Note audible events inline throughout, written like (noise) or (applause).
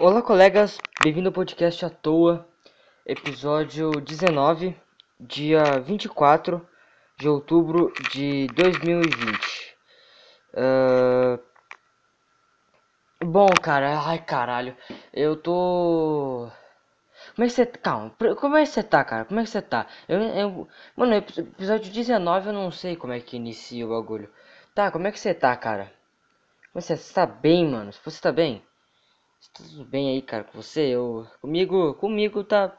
Olá, colegas, bem-vindo ao podcast à toa, episódio 19, dia 24 de outubro de 2020. Uh... Bom, cara, ai caralho, eu tô. Como é que você. Calma, como é que você tá, cara? Como é que você tá? Eu, eu... Mano, episódio 19 eu não sei como é que inicia o bagulho. Tá, como é que você tá, cara? É você, você tá bem, mano? Você tá bem? Tudo bem aí, cara, com você? Eu, comigo, comigo tá,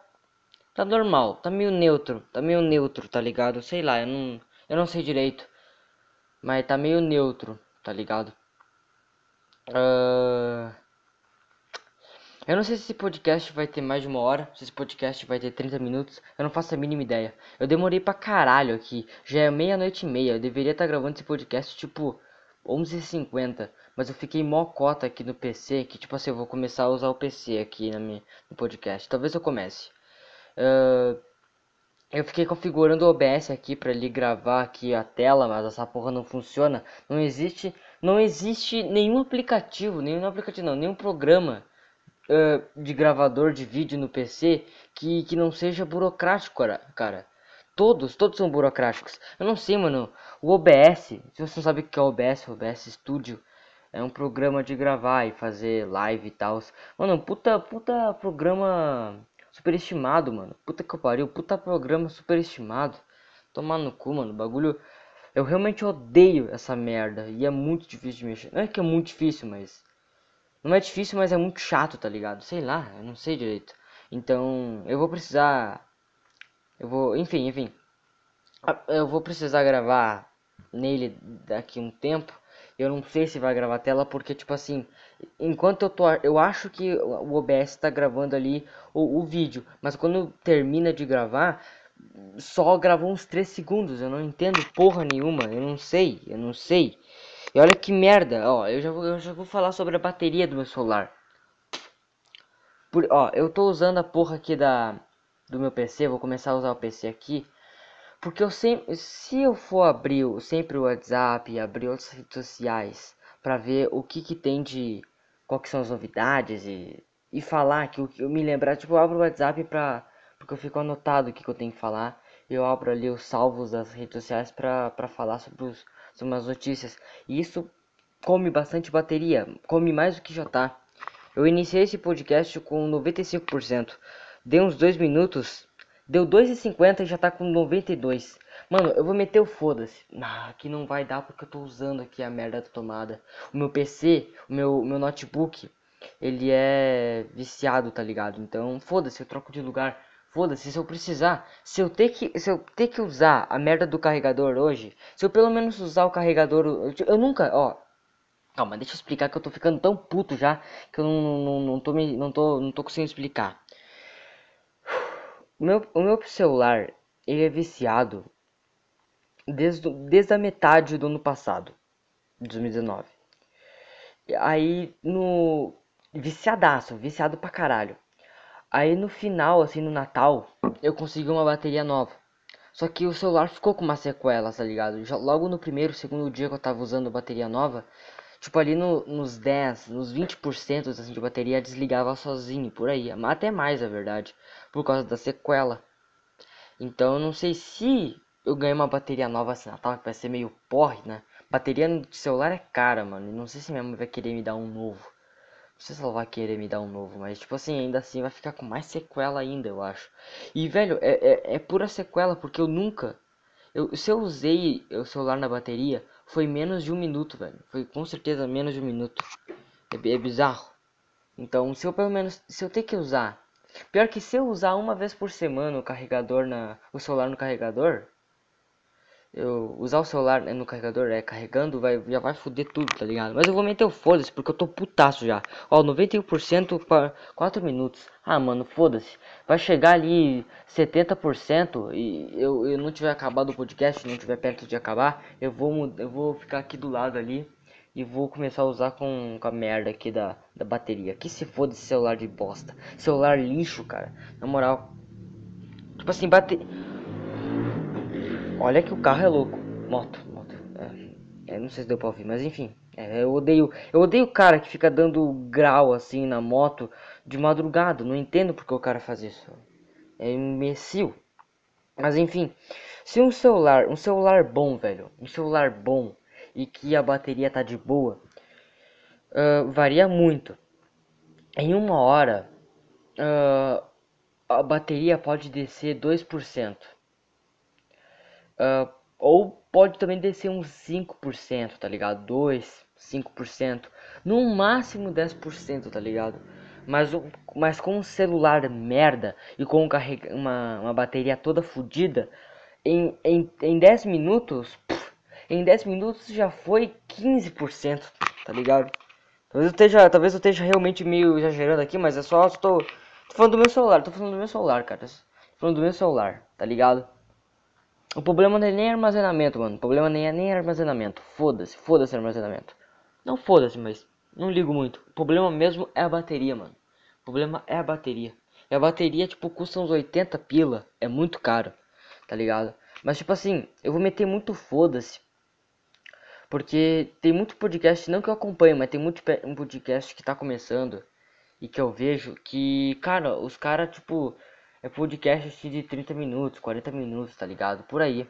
tá normal, tá meio neutro, tá meio neutro, tá ligado? Sei lá, eu não, eu não sei direito, mas tá meio neutro, tá ligado? Uh... Eu não sei se esse podcast vai ter mais de uma hora, se esse podcast vai ter 30 minutos, eu não faço a mínima ideia. Eu demorei pra caralho aqui, já é meia-noite e meia, eu deveria estar tá gravando esse podcast tipo 11h50, mas eu fiquei mó cota aqui no PC, que tipo assim, eu vou começar a usar o PC aqui na minha, no podcast. Talvez eu comece. Uh, eu fiquei configurando o OBS aqui para ele gravar aqui a tela, mas essa porra não funciona. Não existe, não existe nenhum aplicativo, nenhum aplicativo não, nenhum programa uh, de gravador de vídeo no PC que, que não seja burocrático, cara. Todos, todos são burocráticos. Eu não sei, mano. O OBS, se você não sabe o que é o OBS, o OBS Studio é um programa de gravar e fazer live e tal. Mano, puta, puta programa superestimado, mano. Puta que pariu, puta programa superestimado. Tomar no cu, mano. Bagulho. Eu realmente odeio essa merda. E é muito difícil de mexer. Não é que é muito difícil, mas. Não é difícil, mas é muito chato, tá ligado? Sei lá, eu não sei direito. Então, eu vou precisar eu vou, enfim, enfim. Eu vou precisar gravar nele daqui um tempo. Eu não sei se vai gravar a tela porque tipo assim, enquanto eu tô, eu acho que o OBS está gravando ali o, o vídeo, mas quando termina de gravar, só gravou uns 3 segundos. Eu não entendo porra nenhuma. Eu não sei, eu não sei. E olha que merda, ó, eu já vou, eu já vou falar sobre a bateria do meu celular. Por, ó, eu tô usando a porra aqui da do meu PC, vou começar a usar o PC aqui, porque eu sempre, se eu for abrir sempre o WhatsApp, abrir outras redes sociais para ver o que que tem de quais são as novidades e, e falar que eu me lembrar, tipo, eu abro o WhatsApp para porque eu fico anotado o que, que eu tenho que falar. Eu abro ali os salvos das redes sociais para falar sobre, os, sobre umas notícias. E isso come bastante bateria, come mais do que já tá. Eu iniciei esse podcast com 95%. Deu uns 2 minutos. Deu 2,50 e já tá com 92. Mano, eu vou meter o foda-se. Ah, aqui não vai dar porque eu tô usando aqui a merda da tomada. O meu PC, o meu, meu notebook, ele é viciado, tá ligado? Então, foda-se, eu troco de lugar. Foda-se, se eu precisar, se eu ter que, se eu ter que usar a merda do carregador hoje, se eu pelo menos usar o carregador, eu, eu nunca, ó, calma, deixa eu explicar que eu tô ficando tão puto já que eu não, não, não tô me, não tô, não tô conseguindo explicar. O meu, o meu celular, ele é viciado desde, desde a metade do ano passado, 2019. Aí no. Viciadaço, viciado pra caralho. Aí no final, assim, no Natal, eu consegui uma bateria nova. Só que o celular ficou com uma sequela, tá ligado? Já, logo no primeiro, segundo dia que eu tava usando bateria nova, tipo ali no, nos 10, nos 20% assim, de bateria desligava sozinho, por aí. Até mais, a verdade por causa da sequela. Então eu não sei se eu ganhei uma bateria nova esse Natal, que vai ser meio porre, né? Bateria no celular é cara, mano. Não sei se minha mãe vai querer me dar um novo. Não sei se ela vai querer me dar um novo, mas tipo assim, ainda assim vai ficar com mais sequela ainda, eu acho. E velho, é, é, é pura sequela, porque eu nunca. Eu, se eu usei o celular na bateria, foi menos de um minuto, velho. Foi com certeza menos de um minuto. É, é bizarro. Então, se eu pelo menos. Se eu ter que usar Pior que se eu usar uma vez por semana o carregador na o celular no carregador, eu usar o celular no carregador é carregando, vai já vai foder tudo, tá ligado? Mas eu vou meter o foda-se porque eu tô putaço já. Ó, 91% para 4 minutos. Ah, mano, foda-se. Vai chegar ali 70% e eu, eu não tiver acabado o podcast, não tiver perto de acabar, eu vou eu vou ficar aqui do lado ali e vou começar a usar com, com a merda aqui da, da bateria. Que se foda esse celular de bosta. Celular lixo, cara. Na moral. Tipo assim, bate. Olha que o carro é louco. Moto, moto. É, é, não sei se deu pra ouvir, mas enfim. É, eu odeio, eu odeio o cara que fica dando grau assim na moto de madrugada. Não entendo porque o cara faz isso. É imbecil. Mas enfim, se um celular, um celular bom, velho, um celular bom e que a bateria tá de boa, uh, varia muito. Em uma hora, uh, a bateria pode descer 2%. Uh, ou pode também descer uns 5%, tá ligado? 2, 5%. No máximo 10%, tá ligado? Mas, mas com um celular merda e com uma, uma bateria toda fodida, em, em, em 10 minutos, em 10 minutos já foi 15%, tá ligado? Talvez eu esteja, talvez eu esteja realmente meio exagerando aqui, mas é só, estou tô, tô falando do meu celular, tô falando do meu celular, cara. Tô falando do meu celular, tá ligado? O problema não é nem armazenamento, mano. O problema nem é nem armazenamento. Foda-se, foda-se armazenamento. Não foda-se, mas não ligo muito. O problema mesmo é a bateria, mano. O problema é a bateria. E a bateria, tipo, custa uns 80 pila. É muito caro, tá ligado? Mas, tipo assim, eu vou meter muito foda-se. Porque tem muito podcast, não que eu acompanho, mas tem muito um podcast que tá começando. E que eu vejo que, cara, os caras, tipo é podcast de 30 minutos, 40 minutos, tá ligado? Por aí.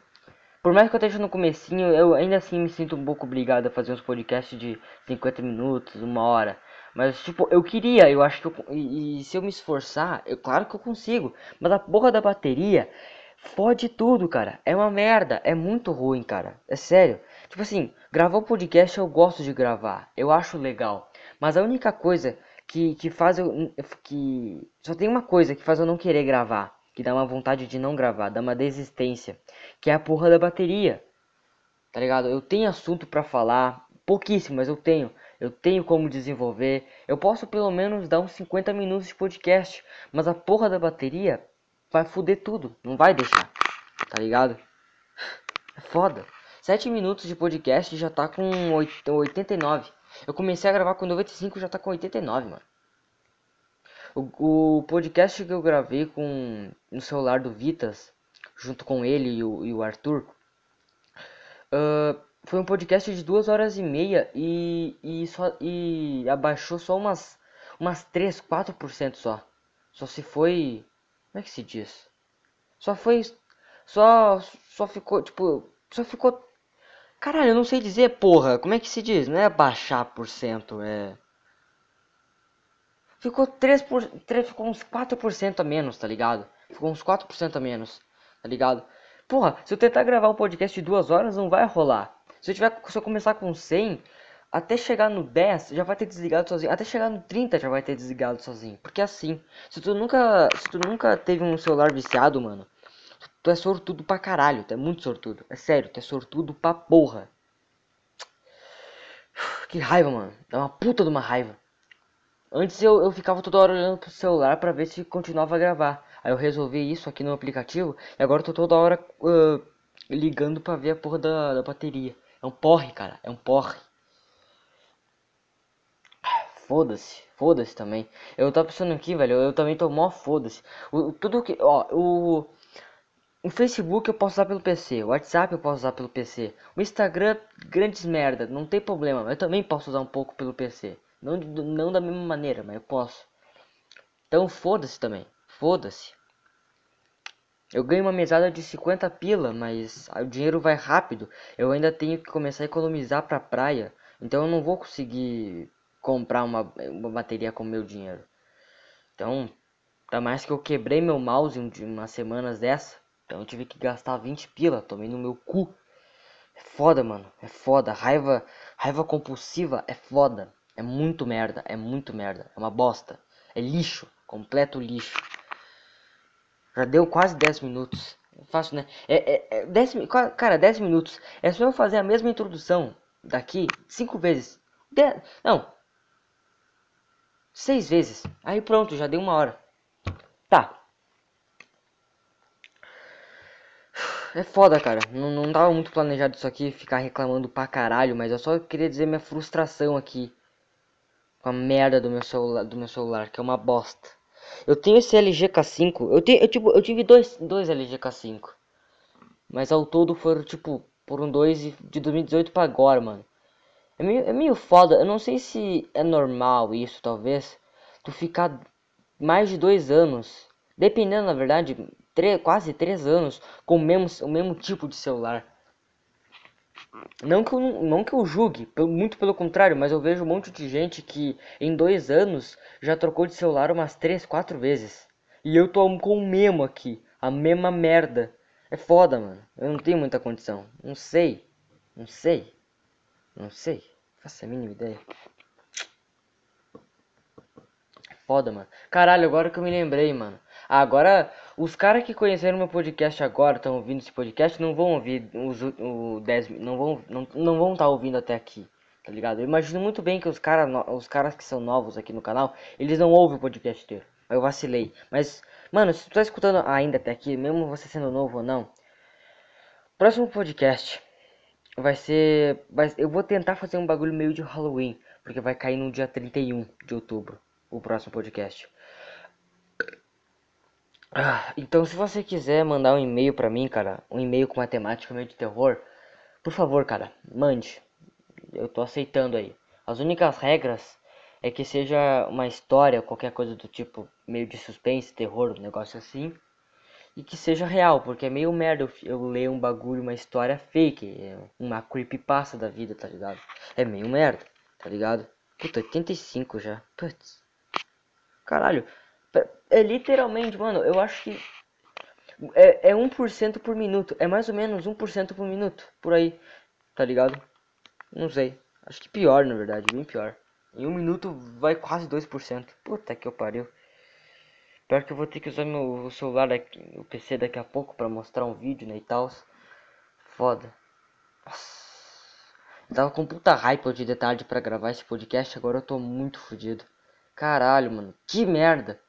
Por mais que eu esteja no comecinho, eu ainda assim me sinto um pouco obrigado a fazer uns podcasts de 50 minutos, uma hora. Mas, tipo, eu queria, eu acho que eu, e, e, se eu me esforçar, eu claro que eu consigo. Mas a porra da bateria fode tudo, cara. É uma merda, é muito ruim, cara. É sério. Tipo assim, gravar podcast eu gosto de gravar, eu acho legal. Mas a única coisa que, que faz eu. que Só tem uma coisa que faz eu não querer gravar. Que dá uma vontade de não gravar, dá uma desistência. Que é a porra da bateria. Tá ligado? Eu tenho assunto para falar. Pouquíssimo, mas eu tenho. Eu tenho como desenvolver. Eu posso pelo menos dar uns 50 minutos de podcast. Mas a porra da bateria vai foder tudo. Não vai deixar. Tá ligado? É foda. 7 minutos de podcast já tá com 89. Eu comecei a gravar com 95 já tá com 89, mano. O, o podcast que eu gravei com no celular do Vitas, junto com ele e o, e o Arthur, uh, foi um podcast de duas horas e meia e, e, só, e abaixou só umas, umas 3, 4% só. Só se foi. Como é que se diz? Só foi. Só, só ficou, tipo. Só ficou Caralho, eu não sei dizer, porra. Como é que se diz? Não é baixar por cento, é. Ficou 3 por... 3, ficou uns 4% a menos, tá ligado? Ficou uns 4% a menos, tá ligado? Porra, se eu tentar gravar um podcast de duas horas, não vai rolar. Se eu, tiver, se eu começar com 100, até chegar no 10, já vai ter desligado sozinho. Até chegar no 30, já vai ter desligado sozinho. Porque assim, se tu nunca, se tu nunca teve um celular viciado, mano, Tu é sortudo pra caralho, tu é muito sortudo. É sério, tu é sortudo pra porra. (sighs) Que raiva, mano. Dá uma puta de uma raiva. Antes eu, eu ficava toda hora olhando pro celular pra ver se continuava a gravar. Aí eu resolvi isso aqui no aplicativo e agora eu tô toda hora uh, ligando pra ver a porra da, da bateria. É um porre, cara. É um porre. Foda-se, foda-se também. Eu tava pensando aqui, velho. Eu também tô mó foda-se. Tudo que. Ó, o. O Facebook eu posso usar pelo PC, o WhatsApp eu posso usar pelo PC, o Instagram, grandes merda, não tem problema, eu também posso usar um pouco pelo PC. Não, não da mesma maneira, mas eu posso. Então foda-se também, foda-se. Eu ganho uma mesada de 50 pila, mas o dinheiro vai rápido. Eu ainda tenho que começar a economizar pra praia, então eu não vou conseguir comprar uma, uma bateria com meu dinheiro. Então, tá mais que eu quebrei meu mouse umas semanas dessa. Então eu tive que gastar 20 pila, tomei no meu cu. É foda, mano. É foda. Raiva, raiva compulsiva é foda. É muito merda, é muito merda. É uma bosta. É lixo, completo lixo. Já deu quase 10 minutos. É fácil, né? É, é, é 10, cara, 10 minutos. É só eu fazer a mesma introdução daqui 5 vezes. De, não. 6 vezes. Aí pronto, já deu uma hora. Tá. É foda, cara. Não, não tava muito planejado isso aqui, ficar reclamando pra caralho, mas eu só queria dizer minha frustração aqui. Com a merda do meu celular, do meu celular que é uma bosta. Eu tenho esse LG K5. Eu, te, eu, tipo, eu tive dois, dois LG K5. Mas ao todo foram, tipo, foram dois de 2018 pra agora, mano. É meio, é meio foda. Eu não sei se é normal isso, talvez. Tu ficar mais de dois anos, dependendo, na verdade, quase três anos, com o mesmo, o mesmo tipo de celular. Não que, eu, não que eu julgue, muito pelo contrário, mas eu vejo um monte de gente que em dois anos já trocou de celular umas três, quatro vezes. E eu tô com o mesmo aqui, a mesma merda. É foda, mano. Eu não tenho muita condição. Não sei. Não sei. Não sei. Faça a mínima ideia. Foda, mano. Caralho, agora que eu me lembrei, mano. Agora, os caras que conheceram meu podcast agora, estão ouvindo esse podcast, não vão ouvir os o 10, não vão não, não vão estar tá ouvindo até aqui, tá ligado? Eu imagino muito bem que os caras os caras que são novos aqui no canal, eles não ouvem o podcast inteiro. Eu vacilei. Mas, mano, se tu tá escutando ainda até aqui, mesmo você sendo novo ou não, próximo podcast vai ser. Vai, eu vou tentar fazer um bagulho meio de Halloween, porque vai cair no dia 31 de outubro o próximo podcast. Ah, então, se você quiser mandar um e-mail pra mim, cara, um e-mail com matemática meio de terror, por favor, cara, mande. Eu tô aceitando aí. As únicas regras é que seja uma história, qualquer coisa do tipo, meio de suspense, terror, um negócio assim. E que seja real, porque é meio merda eu, eu ler um bagulho, uma história fake, é uma creepypasta da vida, tá ligado? É meio merda, tá ligado? Puta, 85 já. Putz. Caralho. É literalmente, mano, eu acho que é, é 1% por minuto. É mais ou menos 1% por minuto, por aí. Tá ligado? Não sei. Acho que pior, na verdade, bem pior. Em um minuto vai quase 2%. Puta que eu pariu. Pior que eu vou ter que usar meu celular, daqui, o PC daqui a pouco pra mostrar um vídeo, né, e tal. Foda. Nossa. Tava com puta hype de detalhe pra gravar esse podcast, agora eu tô muito fodido. Caralho, mano. Que merda.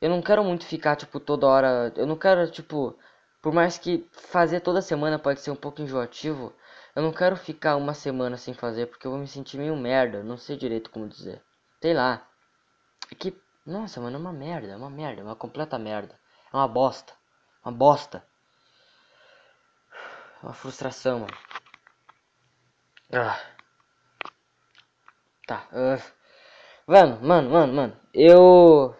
Eu não quero muito ficar, tipo, toda hora... Eu não quero, tipo... Por mais que fazer toda semana pode ser um pouco enjoativo, eu não quero ficar uma semana sem fazer, porque eu vou me sentir meio merda. Não sei direito como dizer. Sei lá. É que, nossa, mano, é uma merda. É uma merda. É uma completa merda. É uma bosta. Uma bosta. É uma frustração, mano. Ah. Tá. Uh. Mano, mano, mano, mano. Eu.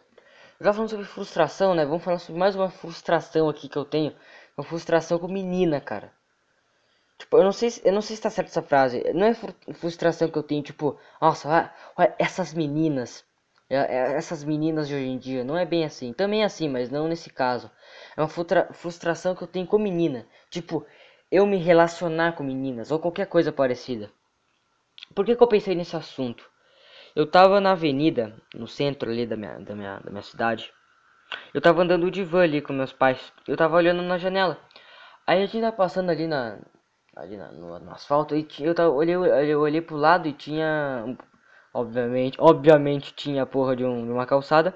Já falando sobre frustração, né? Vamos falar sobre mais uma frustração aqui que eu tenho. Uma frustração com menina, cara. Tipo, eu não sei, eu não sei se tá certo essa frase. Não é frustração que eu tenho, tipo, nossa, olha, essas meninas. É, é, essas meninas de hoje em dia. Não é bem assim. Também é assim, mas não nesse caso. É uma frustração que eu tenho com menina. Tipo, eu me relacionar com meninas ou qualquer coisa parecida. Por que, que eu pensei nesse assunto? Eu tava na avenida, no centro ali da minha, da minha, da minha cidade. Eu tava andando de van ali com meus pais. Eu tava olhando na janela. Aí a gente tá passando ali na, ali no, no, asfalto e eu, tava, olhei, eu olhei pro lado e tinha obviamente obviamente tinha a porra de, um, de uma calçada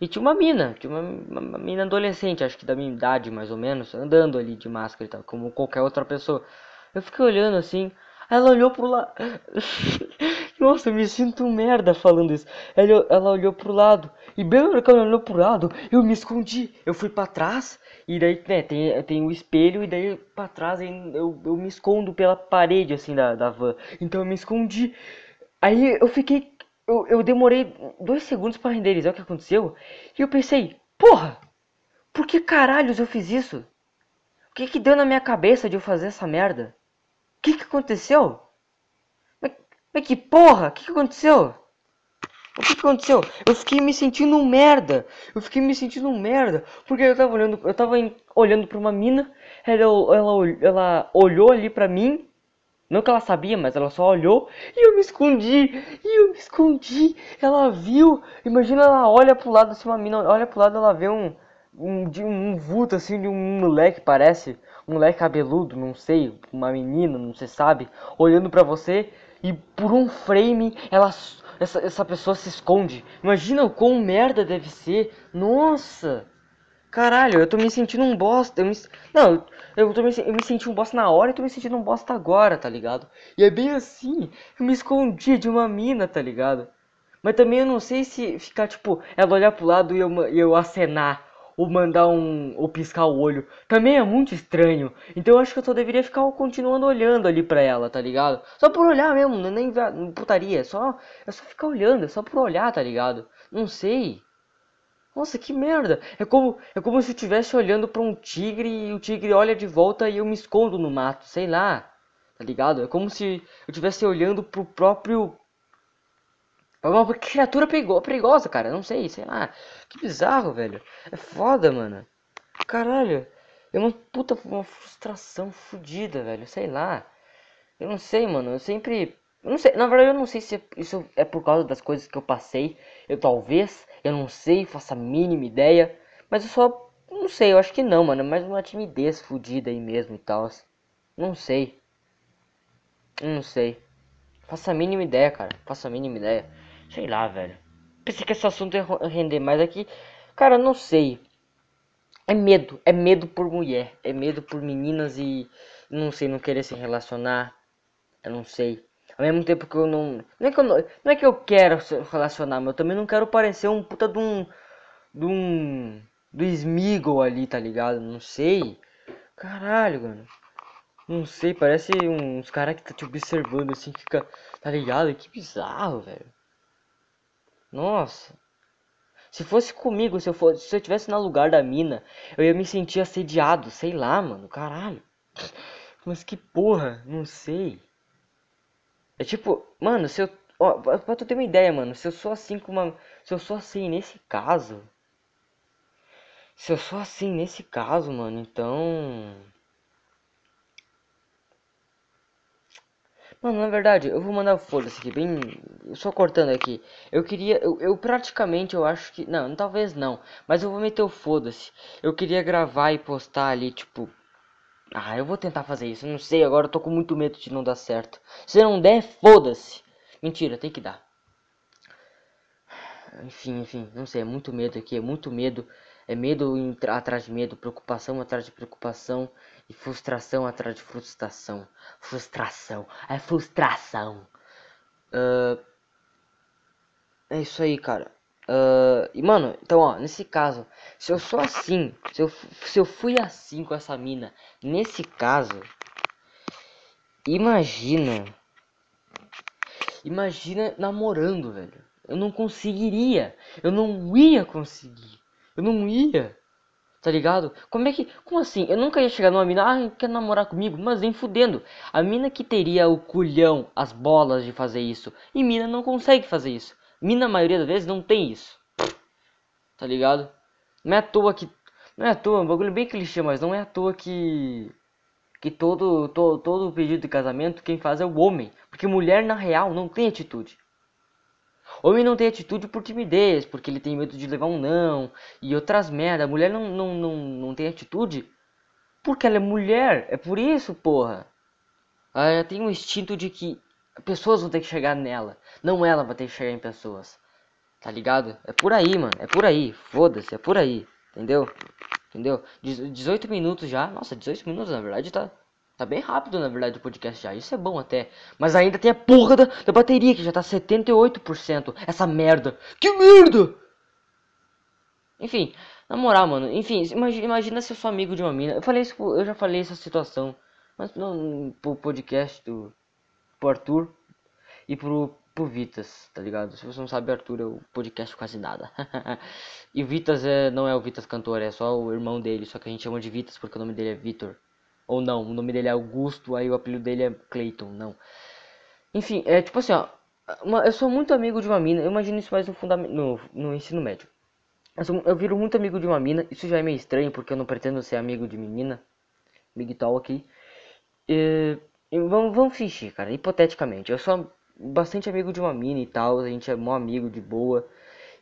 e tinha uma mina tinha uma, uma, mina adolescente acho que da minha idade mais ou menos andando ali de máscara e tal como qualquer outra pessoa eu fiquei olhando assim ela olhou pro lado (laughs) nossa eu me sinto merda falando isso ela, ela olhou pro lado e bem na que ela olhou pro lado eu me escondi eu fui para trás e daí, né, tem, tem o espelho e daí pra trás eu, eu me escondo pela parede, assim, da, da van. Então eu me escondi. Aí eu fiquei... Eu, eu demorei dois segundos para renderizar o que aconteceu. E eu pensei, porra! Por que caralhos eu fiz isso? O que que deu na minha cabeça de eu fazer essa merda? O que que aconteceu? Mas, que porra? O que que aconteceu? O que, que aconteceu? Eu fiquei me sentindo um merda. Eu fiquei me sentindo um merda. Porque eu tava olhando, eu tava olhando pra uma mina. Ela, ela, ela olhou ali pra mim. Não que ela sabia, mas ela só olhou. E eu me escondi. E eu me escondi. Ela viu. Imagina ela olha pro lado assim, uma mina olha pro lado ela vê um. Um, de um vulto assim de um moleque parece um moleque cabeludo não sei uma menina não se sabe olhando para você e por um frame ela essa, essa pessoa se esconde. Imagina o quão merda deve ser. Nossa! Caralho, eu tô me sentindo um bosta. Eu me... Não, eu, tô me... eu me senti um bosta na hora e tô me sentindo um bosta agora, tá ligado? E é bem assim. Eu me escondi de uma mina, tá ligado? Mas também eu não sei se ficar, tipo, ela olhar pro lado e eu, e eu acenar ou mandar um. ou piscar o olho. Também é muito estranho. Então eu acho que eu só deveria ficar continuando olhando ali pra ela, tá ligado? Só por olhar mesmo, não é nem putaria. É só, é só ficar olhando, é só por olhar, tá ligado? Não sei. Nossa, que merda! É como, é como se eu estivesse olhando para um tigre e o tigre olha de volta e eu me escondo no mato, sei lá. Tá ligado? É como se eu estivesse olhando pro próprio uma criatura perigosa, cara. Não sei, sei lá. Que bizarro, velho. É foda, mano. Caralho. É uma puta uma frustração fodida, velho. Sei lá. Eu não sei, mano. Eu sempre. Eu não sei. Na verdade, eu não sei se isso é por causa das coisas que eu passei. Eu talvez. Eu não sei. Faço a mínima ideia. Mas eu só. Não sei. Eu acho que não, mano. É mais uma timidez fodida aí mesmo e tal. Não sei. Não sei. Faça a mínima ideia, cara. Faça a mínima ideia. Sei lá, velho. Pensei que esse assunto ia render mais aqui. Cara, não sei. É medo. É medo por mulher. É medo por meninas e. Não sei, não querer se relacionar. Eu não sei. Ao mesmo tempo que eu não. Não é que eu, não, não é que eu quero se relacionar, mas eu também não quero parecer um puta de um. De um. Do Smeagol ali, tá ligado? Não sei. Caralho, mano. Não sei, parece uns caras que tá te observando assim, fica. Tá ligado? Que bizarro, velho. Nossa. Se fosse comigo, se eu fosse, se eu tivesse no lugar da mina, eu ia me sentir assediado, sei lá, mano, caralho. Mas que porra, não sei. É tipo, mano, se eu, ó, pra tu ter uma ideia, mano, se eu sou assim com uma, se eu sou assim nesse caso, se eu sou assim nesse caso, mano, então Mano, na verdade, eu vou mandar foda-se aqui, bem... Só cortando aqui. Eu queria... Eu, eu praticamente, eu acho que... Não, talvez não. Mas eu vou meter o foda-se. Eu queria gravar e postar ali, tipo... Ah, eu vou tentar fazer isso. Não sei, agora eu tô com muito medo de não dar certo. Se não der, foda-se. Mentira, tem que dar. Enfim, enfim, não sei, é muito medo aqui, é muito medo. É medo atrás de medo, preocupação atrás de preocupação. E frustração atrás de frustração. Frustração. É frustração. Uh, é isso aí, cara. Uh, e mano, então ó, nesse caso, se eu sou assim, se eu, se eu fui assim com essa mina, nesse caso, imagina, imagina namorando, velho. Eu não conseguiria, eu não ia conseguir, eu não ia. Tá ligado? Como é que. Como assim? Eu nunca ia chegar numa mina, ah, quer namorar comigo? Mas vem fudendo. A mina que teria o culhão, as bolas de fazer isso. E mina não consegue fazer isso. Mina, a maioria das vezes, não tem isso. Tá ligado? Não é à toa que. Não é à toa, é um bagulho bem clichê, mas não é à toa que. Que todo, todo pedido de casamento quem faz é o homem. Porque mulher, na real, não tem atitude. Homem não tem atitude por timidez, porque ele tem medo de levar um não e outras merda. A mulher não, não, não, não tem atitude porque ela é mulher. É por isso, porra. Ela tem um instinto de que pessoas vão ter que chegar nela. Não ela vai ter que chegar em pessoas. Tá ligado? É por aí, mano. É por aí. Foda-se, é por aí. Entendeu? Entendeu? 18 minutos já. Nossa, 18 minutos na verdade tá. Tá bem rápido, na verdade, o podcast já. Isso é bom até. Mas ainda tem a porra da, da bateria, que já tá 78%. Essa merda. Que merda! Enfim, na moral, mano. Enfim, imagina, imagina se eu sou amigo de uma mina. Eu falei isso, eu já falei essa situação. Mas no, pro podcast do pro Arthur e pro, pro Vitas, tá ligado? Se você não sabe, Arthur é o podcast quase nada. (laughs) e o Vitas é, não é o Vitas cantor, é só o irmão dele. Só que a gente chama de Vitas porque o nome dele é Vitor. Ou não, o nome dele é Augusto, aí o apelido dele é Clayton, não. Enfim, é tipo assim, ó. Uma, eu sou muito amigo de uma mina, eu imagino isso mais no, no, no ensino médio. Eu, sou, eu viro muito amigo de uma mina, isso já é meio estranho, porque eu não pretendo ser amigo de menina. Big tal aqui. E, e vamos, vamos fingir, cara, hipoteticamente. Eu sou bastante amigo de uma mina e tal, a gente é mó amigo de boa.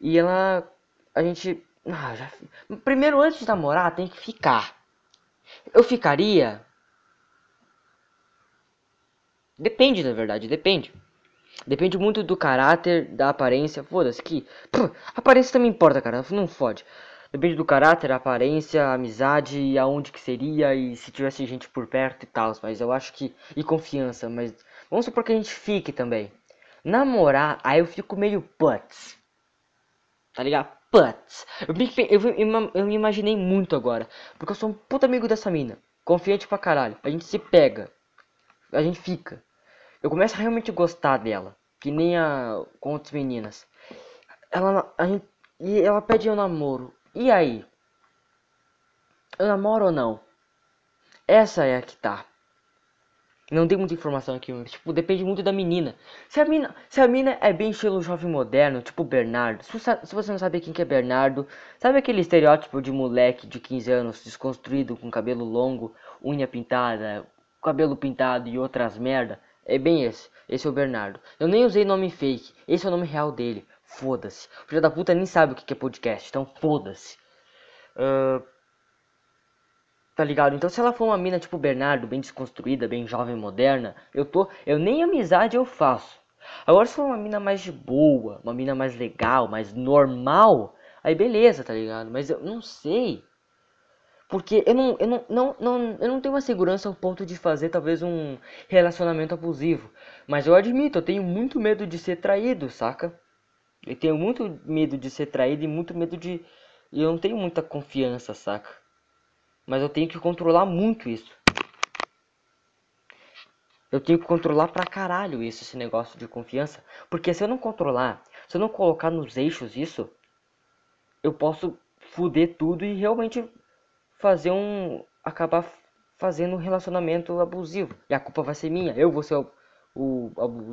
E ela. A gente. Ah, já, primeiro, antes de namorar, tem que ficar. Eu ficaria. Depende, na verdade, depende. Depende muito do caráter, da aparência. Foda-se que. Pô, aparência também importa, cara. Não fode. Depende do caráter, aparência, amizade, aonde que seria e se tivesse gente por perto e tal. Mas eu acho que. E confiança. Mas vamos supor que a gente fique também. Namorar, aí eu fico meio putz. Tá ligado? Putz. Eu me, eu, eu me imaginei muito agora. Porque eu sou um puta amigo dessa mina. Confiante pra caralho. A gente se pega. A gente fica. Eu começo a realmente gostar dela. Que nem a com outras meninas. Ela, a gente, e ela pede eu namoro. E aí? Eu namoro ou não? Essa é a que tá. Não tem muita informação aqui, mas, tipo, depende muito da menina. Se a mina, se a mina é bem estilo jovem moderno, tipo Bernardo. Se você, se você não sabe quem que é Bernardo, sabe aquele estereótipo de moleque de 15 anos desconstruído com cabelo longo, unha pintada, cabelo pintado e outras merda? É bem esse. Esse é o Bernardo. Eu nem usei nome fake. Esse é o nome real dele. Foda-se. O filho da puta nem sabe o que é podcast, então foda-se. Uh, Tá ligado? Então se ela for uma mina tipo Bernardo, bem desconstruída, bem jovem, moderna, eu tô. Eu nem amizade eu faço. Agora se for uma mina mais de boa, uma mina mais legal, mais normal, aí beleza, tá ligado? Mas eu não sei. Porque eu não, eu não, não, não, eu não tenho uma segurança ao ponto de fazer talvez um relacionamento abusivo. Mas eu admito, eu tenho muito medo de ser traído, saca? Eu tenho muito medo de ser traído e muito medo de. Eu não tenho muita confiança, saca? Mas eu tenho que controlar muito isso. Eu tenho que controlar pra caralho isso, esse negócio de confiança. Porque se eu não controlar, se eu não colocar nos eixos isso, eu posso fuder tudo e realmente fazer um. acabar fazendo um relacionamento abusivo. E a culpa vai ser minha. Eu vou ser o, o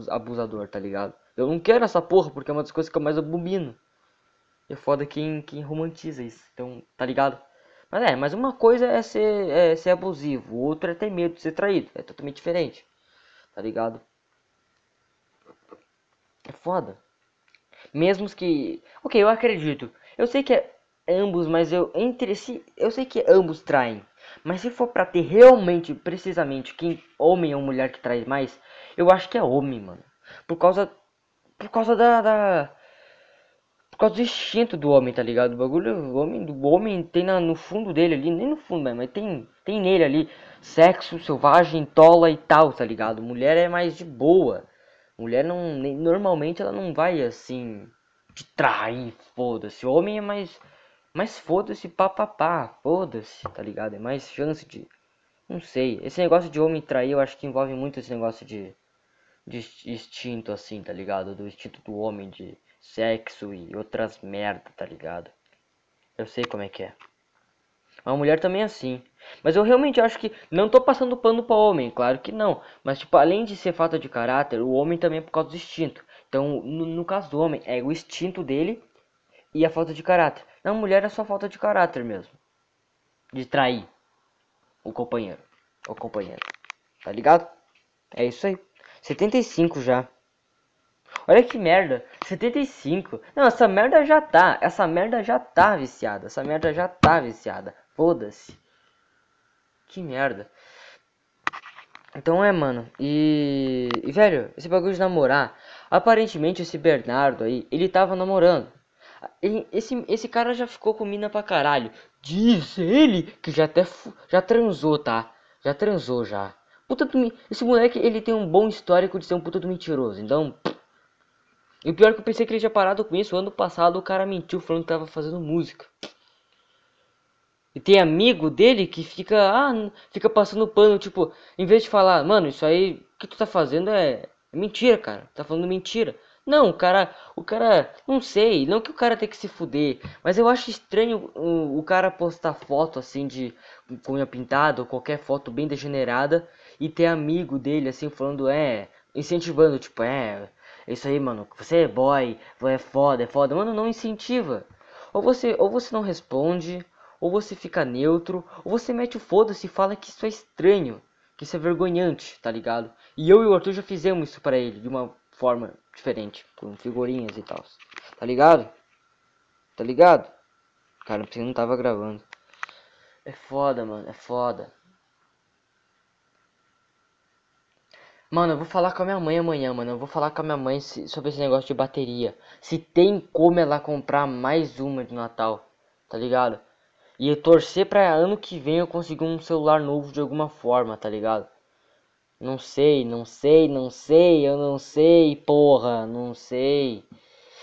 abusador, tá ligado? Eu não quero essa porra porque é uma das coisas que eu mais abomino. E é foda quem, quem romantiza isso. Então, tá ligado? Mas é, mas uma coisa é ser, é ser abusivo, o outro é ter medo de ser traído. É totalmente diferente. Tá ligado? É foda. Mesmo que. Ok, eu acredito. Eu sei que é ambos, mas eu. Entre si. Eu sei que ambos traem. Mas se for pra ter realmente, precisamente, quem homem ou mulher que trai mais, eu acho que é homem, mano. Por causa. Por causa da, da por causa do instinto do homem, tá ligado? O bagulho, o homem, do homem tem na, no fundo dele ali, nem no fundo, mas tem, tem nele ali sexo selvagem, tola e tal, tá ligado? Mulher é mais de boa. Mulher não, nem, normalmente ela não vai assim te trair, foda-se. Homem é mais, mais foda-se, papapá, foda-se, tá ligado? É mais chance de, não sei. Esse negócio de homem trair, eu acho que envolve muito esse negócio de, de instinto, assim, tá ligado? Do instinto do homem de sexo e outras merda, tá ligado? Eu sei como é que é. A mulher também é assim. Mas eu realmente acho que não tô passando pano para homem, claro que não. Mas tipo, além de ser falta de caráter, o homem também é por causa do instinto. Então, no, no caso do homem, é o instinto dele e a falta de caráter. Na mulher é só falta de caráter mesmo. De trair o companheiro. O companheiro. Tá ligado? É isso aí. 75 já. Olha que merda. 75. Não, essa merda já tá. Essa merda já tá viciada. Essa merda já tá viciada. Foda-se. Que merda. Então é, mano. E, e, velho, esse bagulho de namorar. Aparentemente esse Bernardo aí, ele tava namorando. Esse, esse cara já ficou com mina pra caralho. Diz ele que já até já transou, tá? Já transou já. Puta do, esse moleque, ele tem um bom histórico de ser um puta do mentiroso. Então, e o pior é que eu pensei que ele tinha parado com isso. Ano passado o cara mentiu falando que tava fazendo música. E tem amigo dele que fica, ah, fica passando pano, tipo, em vez de falar, mano, isso aí que tu tá fazendo é, é mentira, cara. Tá falando mentira. Não, o cara, o cara, não sei, não que o cara tem que se fuder, mas eu acho estranho o, o cara postar foto assim de com unha pintada ou qualquer foto bem degenerada e ter amigo dele assim falando, é, incentivando, tipo, é isso aí, mano. Você é boy, é foda, é foda. Mano, não incentiva. Ou você, ou você não responde, ou você fica neutro, ou você mete o foda-se e fala que isso é estranho, que isso é vergonhante, tá ligado? E eu e o Arthur já fizemos isso para ele de uma forma diferente, com figurinhas e tal. Tá ligado? Tá ligado? Cara, você não tava gravando. É foda, mano, é foda. Mano, eu vou falar com a minha mãe amanhã, mano. Eu vou falar com a minha mãe sobre esse negócio de bateria. Se tem como ela comprar mais uma de Natal, tá ligado? E eu torcer pra ano que vem eu conseguir um celular novo de alguma forma, tá ligado? Não sei, não sei, não sei, eu não sei, porra, não sei.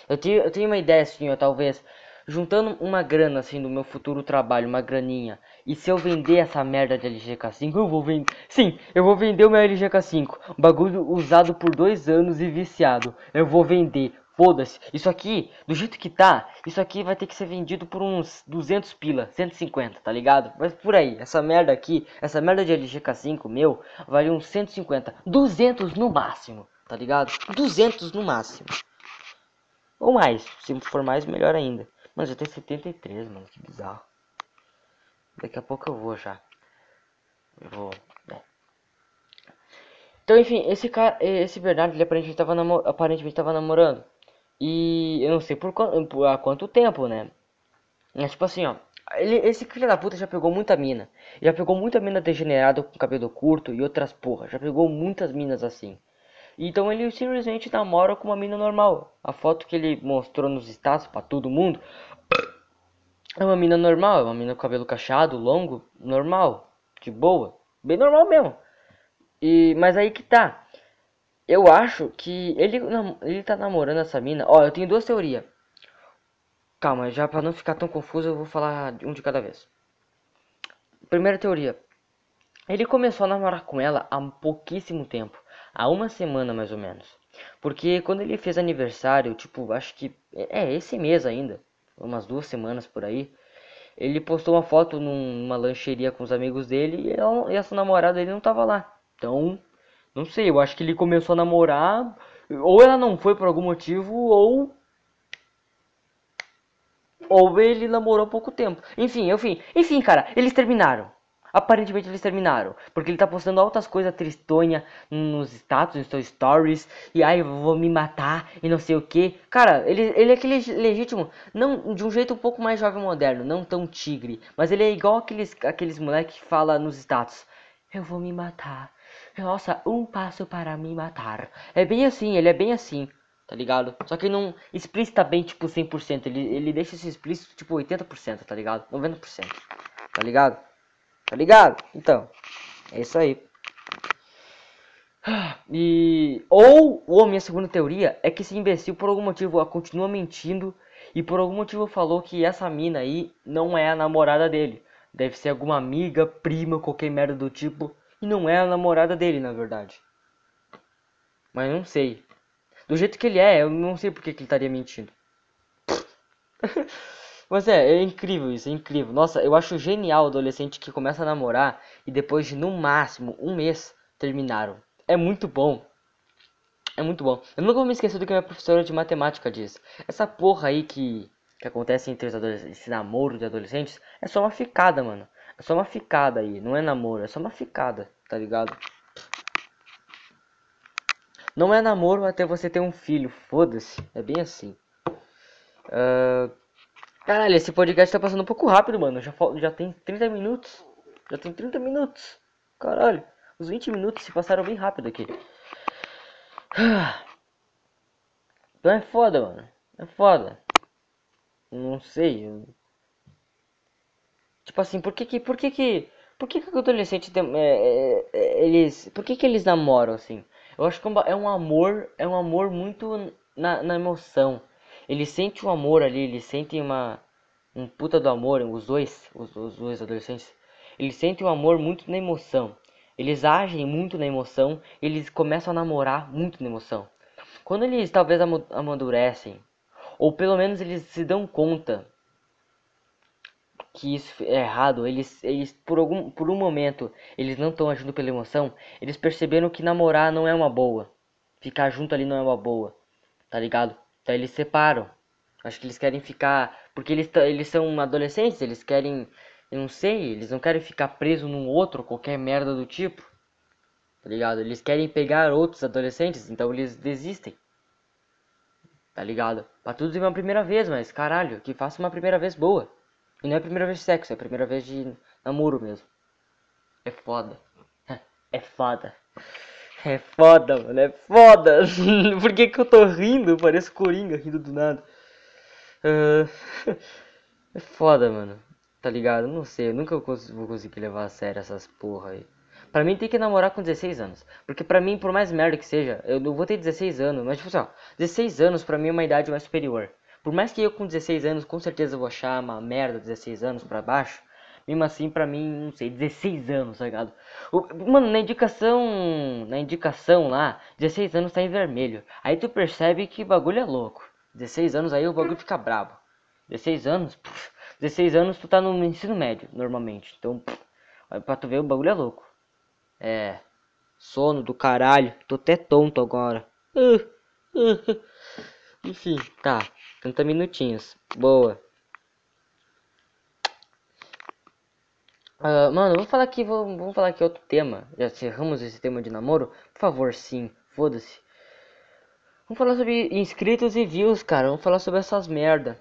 Eu tenho, eu tenho uma ideia ó, talvez. Juntando uma grana assim do meu futuro trabalho, uma graninha. E se eu vender essa merda de LG K5, eu vou vender. Sim, eu vou vender o meu LG K5. Um bagulho usado por dois anos e viciado. Eu vou vender. Foda-se. Isso aqui, do jeito que tá, isso aqui vai ter que ser vendido por uns 200 pila, 150, tá ligado? Mas por aí, essa merda aqui, essa merda de LG K5 meu, vale uns 150, 200 no máximo, tá ligado? 200 no máximo. Ou mais, se for mais, melhor ainda. Mano, já tem 73, mano, que bizarro. Daqui a pouco eu vou já. Eu vou. É. Então, enfim, esse cara, esse Bernardo, ele aparentemente tava, namor aparentemente tava namorando. E eu não sei por, por há quanto tempo, né? Mas tipo assim, ó. Ele, esse filho da puta já pegou muita mina. Já pegou muita mina degenerada com cabelo curto e outras porra. Já pegou muitas minas assim. Então ele simplesmente namora com uma mina normal. A foto que ele mostrou nos status para todo mundo é uma mina normal, é uma mina com cabelo cacheado, longo, normal, de boa, bem normal mesmo. E mas aí que tá. Eu acho que ele, ele tá namorando essa mina. Ó, eu tenho duas teorias. Calma, já para não ficar tão confuso, eu vou falar um de cada vez. Primeira teoria. Ele começou a namorar com ela há pouquíssimo tempo. Há uma semana mais ou menos. Porque quando ele fez aniversário, tipo, acho que é esse mês ainda, umas duas semanas por aí, ele postou uma foto numa lancheria com os amigos dele e, ela, e essa namorada dele não tava lá. Então, não sei, eu acho que ele começou a namorar, ou ela não foi por algum motivo, ou. Ou ele namorou pouco tempo. Enfim, enfim, enfim, cara, eles terminaram. Aparentemente eles terminaram. Porque ele tá postando altas coisas tristonha nos status, nos seus stories. E ai, eu vou me matar e não sei o que. Cara, ele, ele é aquele legítimo. Não, de um jeito um pouco mais jovem moderno. Não tão tigre. Mas ele é igual aqueles, aqueles moleques que fala nos status. Eu vou me matar. Nossa, um passo para me matar. É bem assim, ele é bem assim, tá ligado? Só que não explícita bem, tipo, 100%. Ele, ele deixa esse explícito, tipo, 80%, tá ligado? 90%, tá ligado? Tá ligado? Então, é isso aí. E... Ou, ou minha segunda teoria é que esse imbecil, por algum motivo, continua mentindo. E por algum motivo falou que essa mina aí não é a namorada dele. Deve ser alguma amiga, prima, qualquer merda do tipo. E não é a namorada dele, na verdade. Mas não sei. Do jeito que ele é, eu não sei porque que ele estaria mentindo. (laughs) Mas é, é incrível isso, é incrível. Nossa, eu acho genial o adolescente que começa a namorar e depois de no máximo um mês terminaram. É muito bom. É muito bom. Eu nunca vou me esquecer do que minha professora de matemática diz. Essa porra aí que, que acontece entre os adolescentes, esse namoro de adolescentes, é só uma ficada, mano. É só uma ficada aí, não é namoro, é só uma ficada, tá ligado? Não é namoro até você ter um filho, foda-se, é bem assim. Uh... Caralho, esse podcast tá passando um pouco rápido, mano. Já, já tem 30 minutos. Já tem 30 minutos. Caralho, os 20 minutos se passaram bem rápido aqui. (sighs) Então é foda, mano. É foda. Não sei. Eu... Tipo assim, por que que, por que que, por que que o adolescente tem, é, é, é, eles, por que que eles namoram assim? Eu acho que é um amor, é um amor muito na, na emoção. Ele sente um amor ali, eles sentem uma, um puta do amor, os dois, os, os dois adolescentes, eles sentem um amor muito na emoção. Eles agem muito na emoção, eles começam a namorar muito na emoção. Quando eles talvez amadurecem, ou pelo menos eles se dão conta que isso é errado, eles, eles por algum por um momento eles não estão agindo pela emoção, eles perceberam que namorar não é uma boa. Ficar junto ali não é uma boa. Tá ligado? Então eles separam. Acho que eles querem ficar, porque eles eles são adolescentes, eles querem, eu não sei, eles não querem ficar preso num outro, qualquer merda do tipo. Tá ligado? Eles querem pegar outros adolescentes, então eles desistem. Tá ligado? Pra tudo uma primeira vez, mas caralho, que faça uma primeira vez boa. E não é a primeira vez de sexo, é a primeira vez de namoro mesmo. É foda. (laughs) É foda. É foda, mano. É foda. (laughs) Por que, que eu tô rindo? Parece Coringa rindo do nada. Uh... (laughs) É foda, mano. Tá ligado? Não sei. Eu nunca vou conseguir levar a sério essas porra aí. Pra mim tem que namorar com 16 anos. Porque pra mim, por mais merda que seja, eu vou ter 16 anos. Mas tipo assim, ó, 16 anos pra mim é uma idade mais superior. Por mais que eu com 16 anos, com certeza vou achar uma merda 16 anos pra baixo. Mesmo assim, pra mim, não sei, 16 anos, tá ligado? O, mano, na indicação, na indicação lá, 16 anos tá em vermelho. Aí tu percebe que bagulho é louco. 16 anos aí o bagulho fica brabo. 16 anos, puf, 16 anos tu tá no ensino médio, normalmente. Então, puf, pra tu ver o bagulho é louco. É, sono do caralho, tô até tonto agora. Uh, (laughs) uh, enfim, tá, 30 minutinhos, boa. Uh, mano, vamos falar aqui, vamos, vamos falar aqui outro tema. Já cerramos esse tema de namoro? Por favor, sim, foda-se. Vamos falar sobre inscritos e views, cara. Vamos falar sobre essas merda.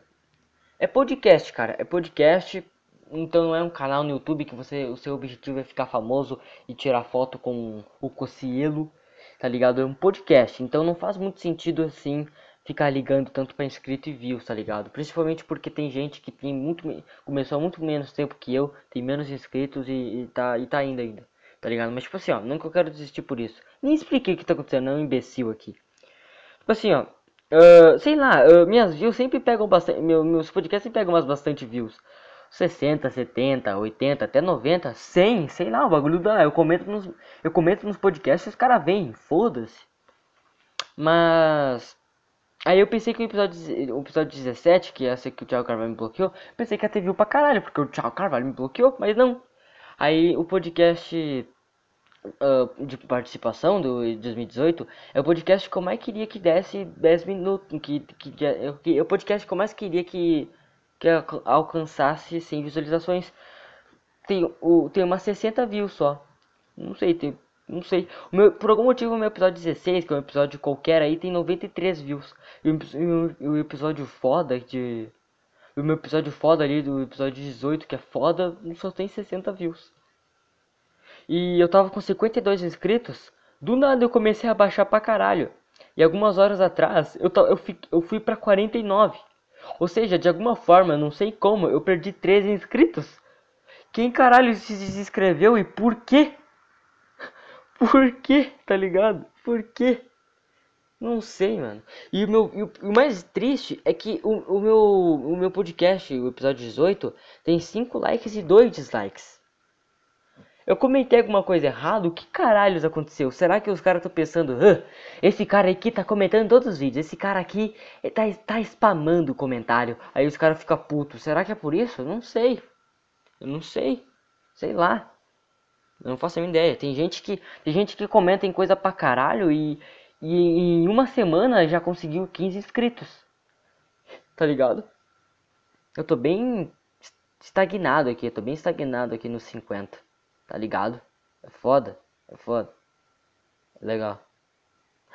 É podcast, cara. É podcast. Então não é um canal no YouTube que você, o seu objetivo é ficar famoso e tirar foto com o Cocielo, tá ligado? É um podcast. Então não faz muito sentido assim ficar ligando tanto para inscrito e views, tá ligado? Principalmente porque tem gente que tem muito começou há muito menos tempo que eu, tem menos inscritos e, e tá e tá indo ainda, tá ligado? Mas tipo assim, ó, nunca eu quero desistir por isso. Nem expliquei o que tá acontecendo, é um imbecil aqui. Tipo assim, ó, uh, sei lá, uh, minhas views sempre pegam bastante, meu, meus podcasts sempre pegam umas bastante views. 60, 70, 80, até 90, 100, sei lá, o bagulho dá. Eu comento nos, eu comento nos podcasts e os caras vêm, foda-se. Mas Aí eu pensei que o episódio, o episódio 17, que é esse que o Thiago Carvalho me bloqueou, pensei que ter view pra caralho, porque o Thiago Carvalho me bloqueou, mas não. Aí o podcast uh, de participação do 2018 é o podcast que eu mais queria que desse 10 minutos, que, que, que, é o podcast que eu mais queria que, que alcançasse 100 visualizações. Tem, o, tem umas 60 views só. Não sei, tem não sei. Meu, por algum motivo o meu episódio 16, que é um episódio qualquer aí, tem 93 views. E o, o, o episódio foda de. O meu episódio foda ali do episódio 18, que é foda, só tem 60 views. E eu tava com 52 inscritos. Do nada eu comecei a baixar pra caralho. E algumas horas atrás eu, eu, fui, eu fui pra 49. Ou seja, de alguma forma, não sei como, eu perdi 13 inscritos. Quem caralho se desinscreveu e por quê? Por quê? Tá ligado? Por quê? Não sei, mano. E o, meu, e o, o mais triste é que o, o, meu, o meu podcast, o episódio 18, tem 5 likes e 2 dislikes. Eu comentei alguma coisa errada? O que caralhos aconteceu? Será que os caras estão pensando, esse cara aqui tá comentando todos os vídeos, esse cara aqui tá, tá spamando o comentário, aí os caras ficam putos. Será que é por isso? Eu não sei. Eu não sei. Sei lá. Eu não faço a ideia. Tem gente que, tem gente que comenta em coisa pra caralho e, e em uma semana já conseguiu 15 inscritos. Tá ligado? Eu tô bem estagnado aqui, eu tô bem estagnado aqui nos 50. Tá ligado? É foda, é foda. É legal.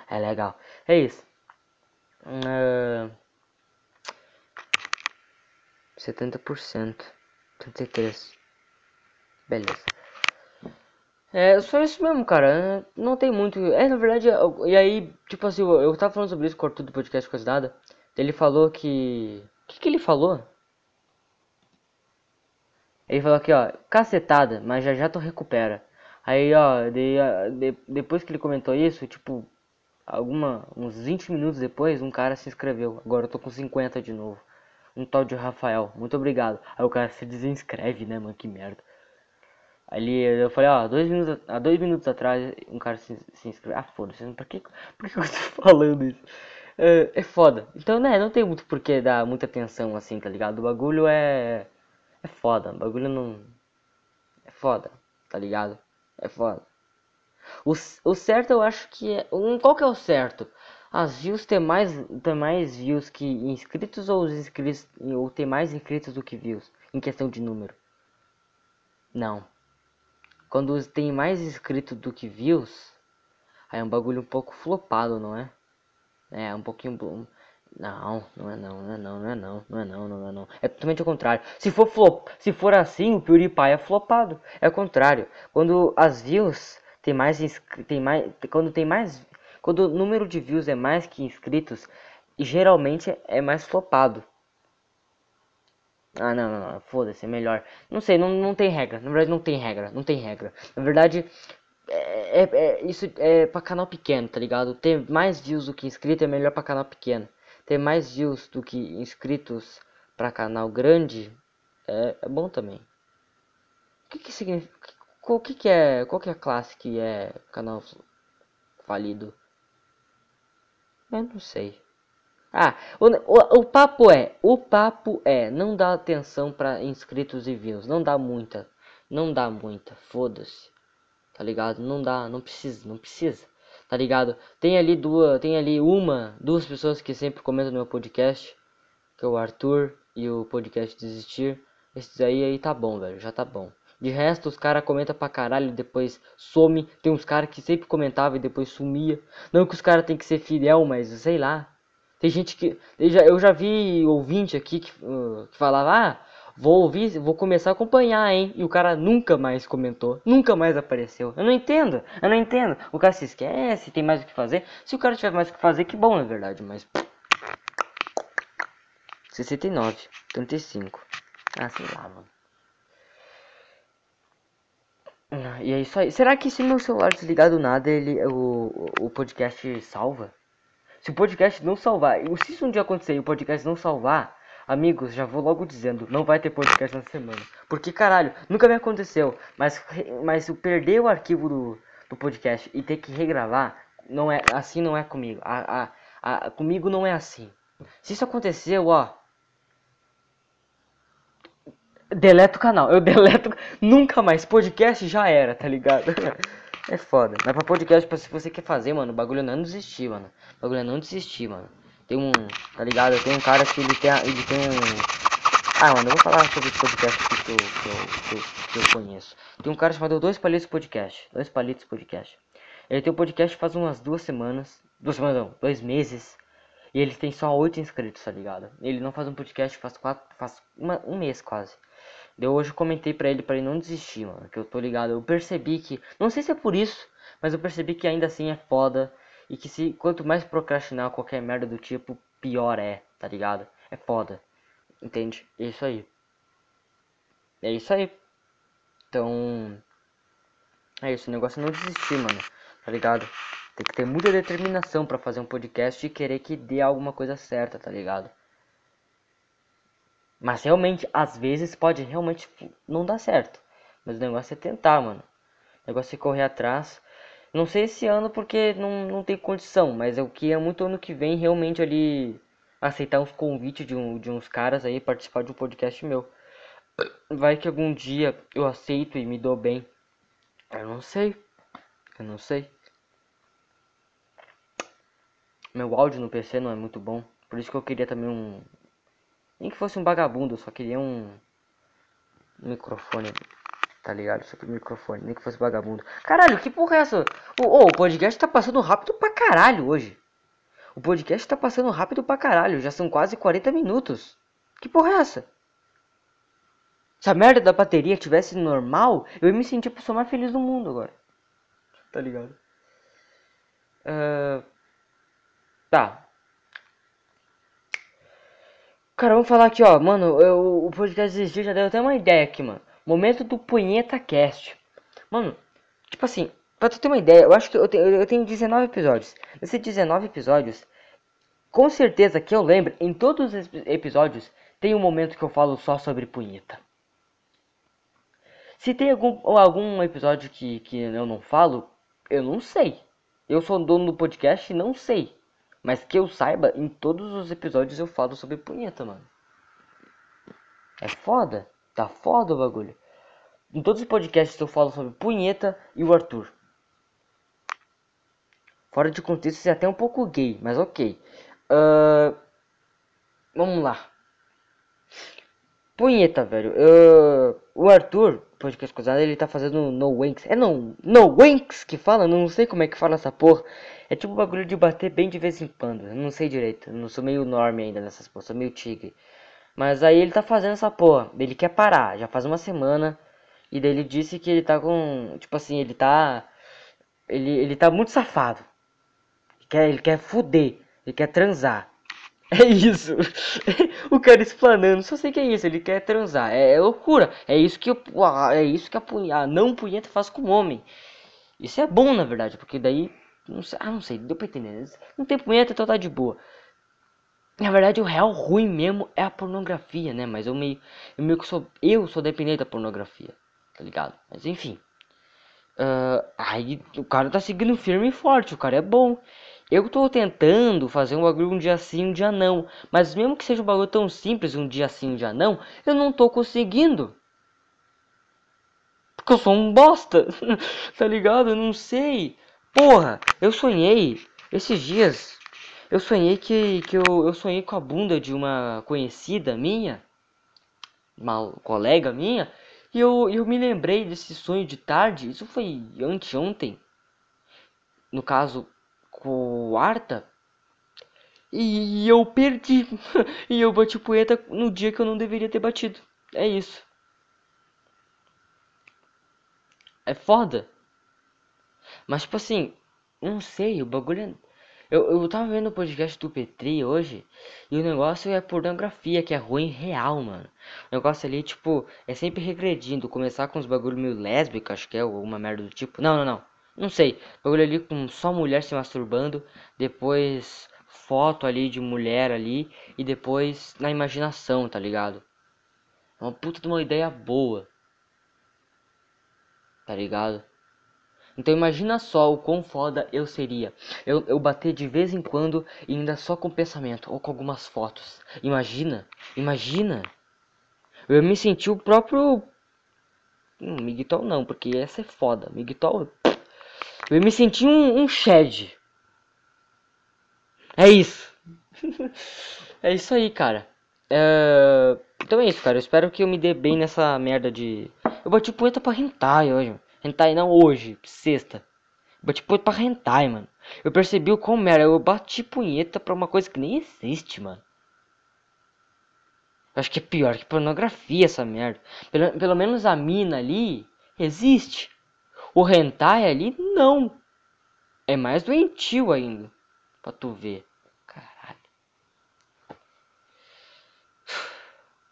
É legal. É isso. Uh, 70%. 33. Beleza. É, só isso mesmo, cara. Não tem muito. É, na verdade, eu, e aí, tipo assim, eu, tava falando sobre isso Arthur do podcast Coisa Nada. Ele falou que. O que, que ele falou? Ele falou aqui, ó, cacetada, mas já já tu recupera. Aí, ó, de, de, depois que ele comentou isso, tipo, alguma, uns 20 minutos depois, um cara se inscreveu. Agora eu tô com 50 de novo. Um tal de Rafael, muito obrigado. Aí o cara se desinscreve, né, mano, que merda. Ali eu falei, ó, dois minutos, há dois minutos atrás um cara se, se inscreveu. Ah, foda-se, por que, por que eu tô (laughs) falando isso? É, é foda. Então, né, não tem muito por que dar muita atenção assim, tá ligado? O bagulho é. É foda. O bagulho não. É foda, tá ligado? É foda. O, o certo eu acho que é. Um, qual que é o certo? As views ter mais, ter mais views que inscritos ou os inscritos. Ou ter mais inscritos do que views? Em questão de número. Não. Quando tem mais inscritos do que views, aí é um bagulho um pouco flopado, não é? É, um pouquinho... Não, não é não, não é não, não é não, não é não, não é não. É totalmente o contrário. Se for flop, se for assim, o PewDiePie é flopado. É o contrário. Quando as views tem mais tem mais quando tem mais quando o número de views é mais que inscritos, geralmente é mais flopado. Ah, não, não, não. Foda-se, é melhor. Não sei, não, não tem regra. Na verdade, não tem regra. Não tem regra. Na verdade, é, é, é, isso é pra canal pequeno, tá ligado? Ter mais views do que inscrito é melhor pra canal pequeno. ter mais views do que inscritos para canal grande é, é bom também. O que que significa? Qual que, que é? Qual que é a classe que é canal falido? Eu não sei. Ah, o, o, o, papo é, o papo é, não dá atenção para inscritos e views, não dá muita, não dá muita, foda-se, tá ligado? Não dá, não precisa, não precisa, tá ligado? Tem ali duas, tem ali uma, duas pessoas que sempre comentam no meu podcast, que é o Arthur e o podcast Desistir, esses aí aí tá bom, velho, já tá bom. De resto, os caras comentam pra caralho depois some. Tem uns caras que sempre comentavam e depois sumia. Não que os caras tem que ser fiel, mas sei lá. Tem gente que. Eu já, vi ouvinte aqui que, uh, que falava, ah, vou ouvir, vou começar a acompanhar, hein? E o cara nunca mais comentou, nunca mais apareceu. Eu não entendo, eu não entendo. O cara se esquece, tem mais o que fazer. Se o cara tiver mais o que fazer, que bom na verdade, mas. 69, 35. Ah, sei lá, mano. E é isso aí. Será que se meu celular desligar do nada, ele, o, o podcast salva? Se o podcast não salvar, se isso um dia acontecer e o podcast não salvar, amigos, já vou logo dizendo, não vai ter podcast na semana. Porque, caralho, nunca me aconteceu. Mas, mas eu perder o arquivo do, do podcast e ter que regravar, não é assim não é comigo. A, a, a, comigo não é assim. Se isso aconteceu, ó, Deleto o canal. Eu (laughs) deleto. Nunca mais. Podcast já era, tá ligado? (laughs) É foda. Mas pra podcast, se você quer fazer, mano, o bagulho não desistir, mano. O bagulho é não desistir, mano. Tem um. Tá ligado? Tem um cara que ele tem. Ele tem um. Ah, mano, eu vou falar sobre podcast aqui que eu, que eu, que eu, que eu conheço. Tem um cara chamado Dois Palitos Podcast. Dois Palitos Podcast. Ele tem um podcast faz umas duas semanas. Duas semanas não, dois meses. E ele tem só oito inscritos, tá ligado? Ele não faz um podcast faz quatro. faz uma, um mês quase. Eu hoje comentei pra ele para ele não desistir, mano. Que eu tô ligado. Eu percebi que. Não sei se é por isso, mas eu percebi que ainda assim é foda. E que se quanto mais procrastinar qualquer merda do tipo, pior é, tá ligado? É foda. Entende? É isso aí. É isso aí. Então. É isso, o negócio é não desistir, mano. Tá ligado? Tem que ter muita determinação para fazer um podcast e querer que dê alguma coisa certa, tá ligado? Mas realmente, às vezes pode realmente não dar certo. Mas o negócio é tentar, mano. O negócio é correr atrás. Não sei esse ano porque não, não tem condição, mas eu queria muito ano que vem realmente ali aceitar uns convites de, um, de uns caras aí participar de um podcast meu. Vai que algum dia eu aceito e me dou bem. Eu não sei. Eu não sei. Meu áudio no PC não é muito bom. Por isso que eu queria também um, nem que fosse um vagabundo, só queria um microfone, tá ligado? Só que microfone, nem que fosse vagabundo. Caralho, que porra é essa? O, oh, o podcast tá passando rápido pra caralho hoje. O podcast tá passando rápido pra caralho, já são quase 40 minutos. Que porra é essa? Se a merda da bateria tivesse normal, eu ia me sentir a pessoa mais feliz do mundo agora. Tá ligado? Uh... Tá, Cara, vamos falar aqui, ó. Mano, eu, o podcast desistir já deu até uma ideia aqui, mano. Momento do Punheta Cast. Mano, tipo assim, pra tu ter uma ideia, eu acho que eu tenho, eu tenho 19 episódios. Nesses 19 episódios, com certeza que eu lembro, em todos os episódios, tem um momento que eu falo só sobre punheta. Se tem algum, algum episódio que, que eu não falo, eu não sei. Eu sou dono do podcast e não sei. Mas que eu saiba, em todos os episódios eu falo sobre punheta, mano. É foda. Tá foda o bagulho. Em todos os podcasts eu falo sobre punheta e o Arthur. Fora de contexto, é até um pouco gay, mas ok. Uh, vamos lá. Punheta, velho. Uh, o Arthur, podcast cruzado, ele tá fazendo no wanks. É no, no wanks que fala? Não sei como é que fala essa porra. É tipo um bagulho de bater bem de vez em quando. Eu não sei direito. Eu não sou meio norme ainda nessas porra. Sou meio tigre. Mas aí ele tá fazendo essa porra. Ele quer parar. Já faz uma semana. E daí ele disse que ele tá com. Tipo assim, ele tá. Ele, ele tá muito safado. Ele quer, ele quer fuder. Ele quer transar. (laughs) É isso. (laughs) o cara explanando. Só sei que é isso. Ele quer transar. É, é loucura. É isso que eu, é isso que a, a não punheta faz com o homem. Isso é bom, na verdade. Porque daí não sei, ah, não sei, deu pra entender. Não tem punheta, então tá de boa. Na verdade, o real ruim mesmo é a pornografia, né? Mas eu meio, eu meio que sou, eu sou dependente da pornografia, tá ligado? Mas enfim. Uh, aí o cara tá seguindo firme e forte, o cara é bom. Eu tô tentando fazer um bagulho um dia sim, um dia não. Mas mesmo que seja um bagulho tão simples, um dia sim, um dia não, eu não tô conseguindo. Porque eu sou um bosta, (laughs) tá ligado? Eu não sei. Porra, eu sonhei esses dias eu sonhei que, que eu, eu sonhei com a bunda de uma conhecida minha, uma colega minha, e eu, eu me lembrei desse sonho de tarde, isso foi anteontem, no caso com o Arta, e eu perdi, (laughs) e eu bati poeta no dia que eu não deveria ter batido, é isso. É foda. Mas tipo assim, não sei, o bagulho é eu, eu tava vendo o podcast do Petri hoje e o negócio é pornografia, que é ruim real, mano. O negócio ali, tipo, é sempre regredindo. Começar com uns bagulho meio lésbico, acho que é alguma merda do tipo. Não, não, não. Não sei. Bagulho ali com só mulher se masturbando. Depois foto ali de mulher ali. E depois na imaginação, tá ligado? É uma puta de uma ideia boa. Tá ligado? Então imagina só o quão foda eu seria. Eu, eu bater de vez em quando e ainda só com pensamento ou com algumas fotos. Imagina, imagina. Eu me senti o próprio. Hum, Miguel não, porque essa é foda. Miguel. Eu me senti um, um Shed. É isso. (laughs) é isso aí, cara. É... Então é isso, cara. Eu espero que eu me dê bem nessa merda de. Eu bati punheta pra hentai hoje. Hentai não hoje, sexta. Bati punheta pra hentai, mano. Eu percebi o como era. Eu bati punheta pra uma coisa que nem existe, mano. Eu acho que é pior que pornografia essa merda. Pelo, pelo menos a mina ali existe. O hentai ali, não. É mais doentio ainda. Pra tu ver.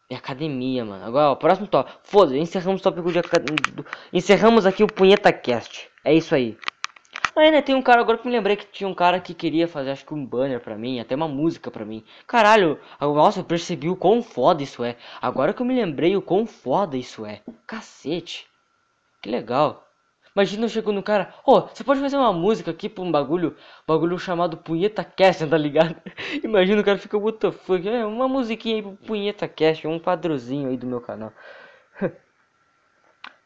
É (sighs) academia, mano. Agora, ó, próximo tópico. Foda-se, encerramos o tópico de academia. Encerramos aqui o Punheta Cast. É isso aí. Aí, né, tem um cara, agora que me lembrei que tinha um cara que queria fazer, acho que um banner pra mim, até uma música pra mim. Caralho, nossa, eu percebi o quão foda isso é. Agora que eu me lembrei o quão foda isso é. Cacete. Que legal. Imagina eu chego no cara, ô, oh, você pode fazer uma música aqui pra um bagulho, bagulho chamado Punheta Cast, tá ligado? (laughs) Imagina o cara fica, what the fuck, é uma musiquinha aí pro Punheta Cast, um quadrozinho aí do meu canal. (laughs)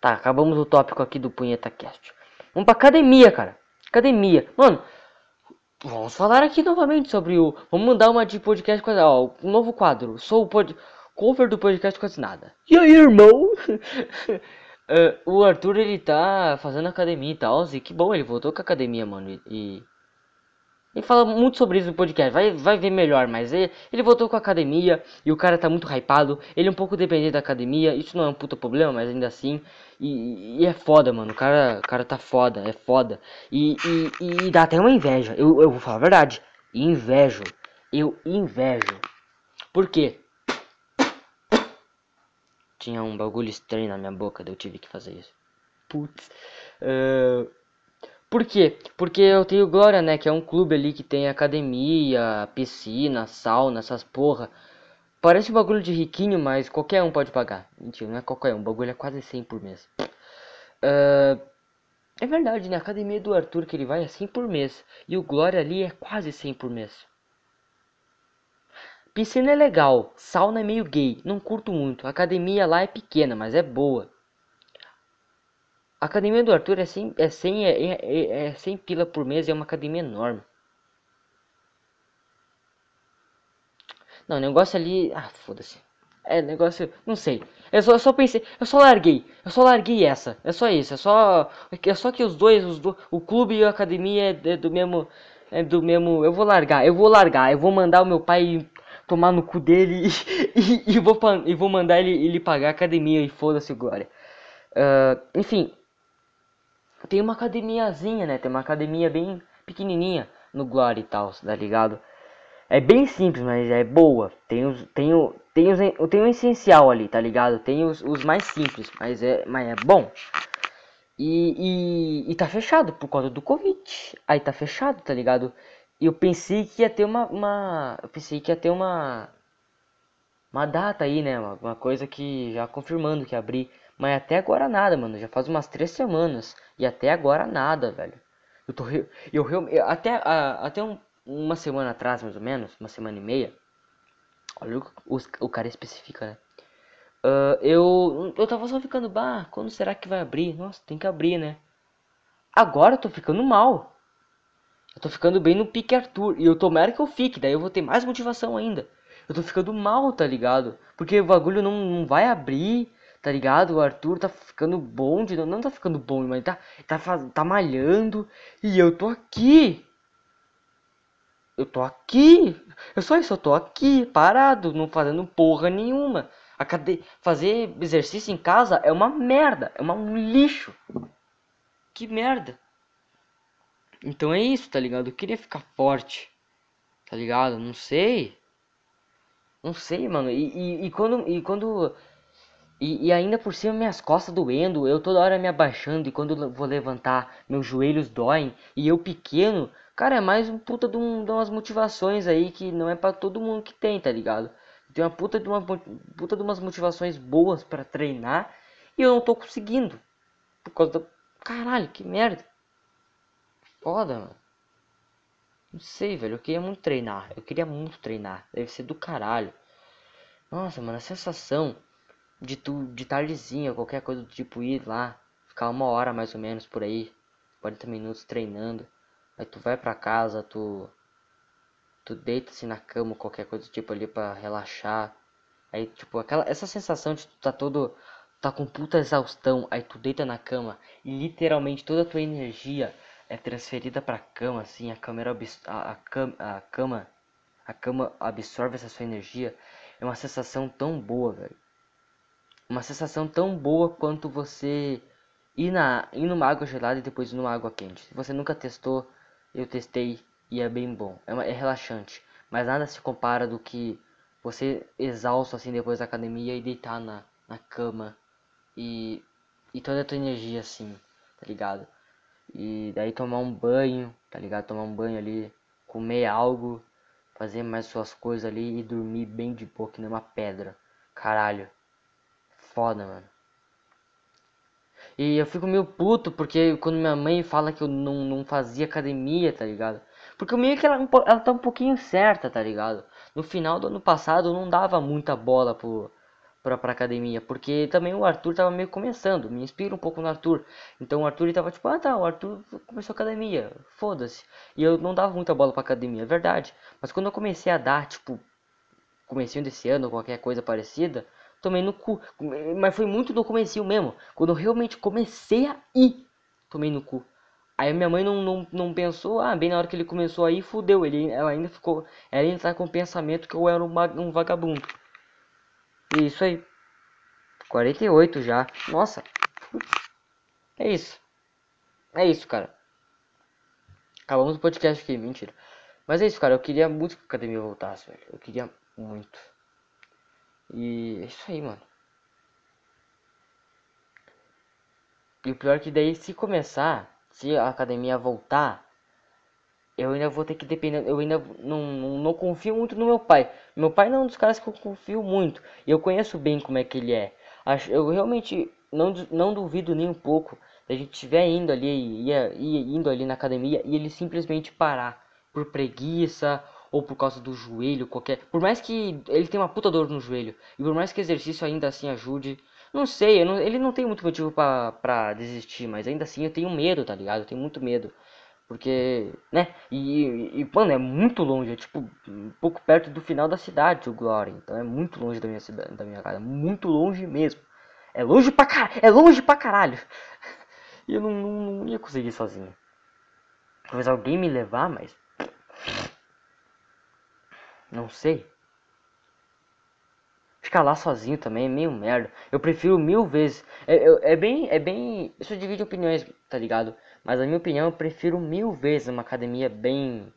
tá, acabamos o tópico aqui do Punheta Cast. Vamos pra academia, cara. Academia. Mano, vamos falar aqui novamente sobre o... Vamos mandar uma de podcast quase... Ó, um novo quadro. Sou o pod... cover do podcast quase nada. E aí, irmão? (laughs) Uh, o Arthur ele tá fazendo academia e tal, e que bom, ele voltou com a academia, mano. E. Ele fala muito sobre isso no podcast, vai, vai ver melhor, mas ele, ele voltou com a academia e o cara tá muito hypado. Ele é um pouco dependente da academia, isso não é um puta problema, mas ainda assim. E, e é foda, mano. O cara, o cara tá foda, é foda. E, e, e dá até uma inveja. Eu, eu vou falar a verdade. Invejo. Eu invejo. Por quê? Tinha um bagulho estranho na minha boca, daí eu tive que fazer isso. Putz. Uh, por quê? Porque eu tenho Glória, né? Que é um clube ali que tem academia, piscina, sauna, essas porra. Parece um bagulho de riquinho, mas qualquer um pode pagar. Mentira, não é qualquer um. O bagulho é quase 100 por mês. Uh, é verdade, né? A academia do Arthur que ele vai é 100 por mês. E o Glória ali é quase 100 por mês. Piscina é legal, sauna é meio gay, não curto muito. A academia lá é pequena, mas é boa. A academia do Arthur é 100, é 100, é, é, é 100 pila por mês é uma academia enorme. Não, o negócio ali. Ah, foda-se. É, negócio. Não sei. Eu só, eu só pensei. Eu só larguei. Eu só larguei essa. É só isso. É só. É só que os dois, os do, o clube e a academia é, é do mesmo. É do mesmo. Eu vou largar. Eu vou largar. Eu vou mandar o meu pai tomar no cu dele (laughs) e, e, e vou, e vou mandar ele, ele pagar a academia e foda-se Glória. Uh, enfim, tem uma academiazinha, né? Tem uma academia bem pequenininha no Glória e tal, tá ligado? É bem simples, mas é boa. Tem os, tem o, tem os, tem o essencial ali, tá ligado? Tem os, os mais simples, mas é, mas é bom. E, e, e tá fechado por causa do Covid. Aí tá fechado, tá ligado? Eu pensei que ia ter uma, uma. Eu pensei que ia ter uma. Uma data aí, né? Uma, coisa que já confirmando que abri. Mas até agora nada, mano. Já faz umas três semanas. E até agora nada, velho. Eu tô. Eu, eu, eu até, a, até um, uma semana atrás, mais ou menos. Uma semana e meia. Olha o, o, o cara especifica, né? Uh, eu, eu tava só ficando, bah, quando será que vai abrir? Nossa, tem que abrir, né? Agora eu tô ficando mal. Eu tô ficando bem no pique Arthur. E eu tomara que eu fique, daí eu vou ter mais motivação ainda. Eu tô ficando mal, tá ligado? Porque o bagulho não, não vai abrir, tá ligado? O Arthur tá ficando bom de. Não tá ficando bom, mas tá, tá, tá malhando. E eu tô aqui. Eu tô aqui. Eu só isso, eu tô aqui, parado, não fazendo porra nenhuma. A cade... Fazer exercício em casa é uma merda, é uma, um lixo. Que merda. Então é isso, tá ligado? Eu queria ficar forte. Tá ligado? Não sei. Não sei, mano. E, e, e quando. E quando. E, e, ainda por cima minhas costas doendo, eu toda hora me abaixando e quando eu vou levantar, meus joelhos doem e eu pequeno, cara, é mais um puta de, um, de umas motivações aí que não é para todo mundo que tem, tá ligado? Tem uma puta de uma puta de umas motivações boas para treinar e eu não tô conseguindo. Por causa da caralho, que merda. Foda, mano. Não sei, velho. Eu queria muito treinar. Eu queria muito treinar. Deve ser do caralho. Nossa, mano, a sensação de tu de tardezinha, qualquer coisa do tipo ir lá, ficar uma hora mais ou menos por aí, 40 minutos treinando. Aí tu vai pra casa, tu tu deita assim na cama, qualquer coisa do tipo ali para relaxar. Aí tipo aquela essa sensação de tu tá todo tá com puta exaustão, aí tu deita na cama e literalmente toda a tua energia é transferida para a cama, assim, a câmera a, a, cam a cama a cama absorve essa sua energia. É uma sensação tão boa, velho. Uma sensação tão boa quanto você ir, na, ir numa água gelada e depois numa água quente. Se você nunca testou, eu testei e é bem bom. É, uma, é relaxante. Mas nada se compara do que você exausto assim depois da academia e deitar na, na cama e, e toda a tua energia assim, tá ligado? E daí tomar um banho, tá ligado? Tomar um banho ali, comer algo, fazer mais suas coisas ali e dormir bem de boa, que nem uma pedra. Caralho. Foda, mano. E eu fico meio puto porque quando minha mãe fala que eu não, não fazia academia, tá ligado? Porque meio que ela, ela tá um pouquinho certa, tá ligado? No final do ano passado eu não dava muita bola pro, pra, pra academia, porque também o Arthur tava meio começando, me inspira um pouco no Arthur. Então o Arthur tava tipo, ah tá, o Arthur começou academia, foda-se. E eu não dava muita bola pra academia, é verdade. Mas quando eu comecei a dar, tipo, comecinho desse ano, qualquer coisa parecida, tomei no cu. Mas foi muito no comecinho mesmo. Quando eu realmente comecei a ir, tomei no cu. Aí minha mãe não, não, não pensou, ah, bem na hora que ele começou aí, fudeu. Ele, ela ainda ficou, ela ainda tá com o pensamento que eu era um, um vagabundo. Isso aí. 48 já. Nossa. É isso. É isso, cara. Acabamos o podcast aqui, mentira. Mas é isso, cara. Eu queria muito que a academia voltasse, velho. Eu queria muito. E é isso aí, mano. E o pior é que daí, se começar, se a academia voltar, eu ainda vou ter que depender. Eu ainda não, não, não, confio muito no meu pai. Meu pai não é um dos caras que eu confio muito. E eu conheço bem como é que ele é. Acho, eu realmente não, não duvido nem um pouco da gente estiver indo ali, ia, indo ali na academia e ele simplesmente parar por preguiça ou por causa do joelho, qualquer. Por mais que ele tenha uma puta dor no joelho e por mais que exercício ainda assim ajude. Não sei, não, ele não tem muito motivo para desistir, mas ainda assim eu tenho medo, tá ligado? Eu tenho muito medo. Porque, né? E, e, mano, é muito longe, é tipo um pouco perto do final da cidade, o Glória. Então é muito longe da minha cidade, da minha casa, muito longe mesmo. É longe pra caralho, é longe pra caralho. (laughs) E eu não, não, não ia conseguir sozinho. Talvez alguém me levar, mas. Não sei. Ficar lá sozinho também é meio merda. Eu prefiro mil vezes. É, é, é bem. É bem. Isso divide opiniões, tá ligado? Mas na minha opinião eu prefiro mil vezes uma academia bem.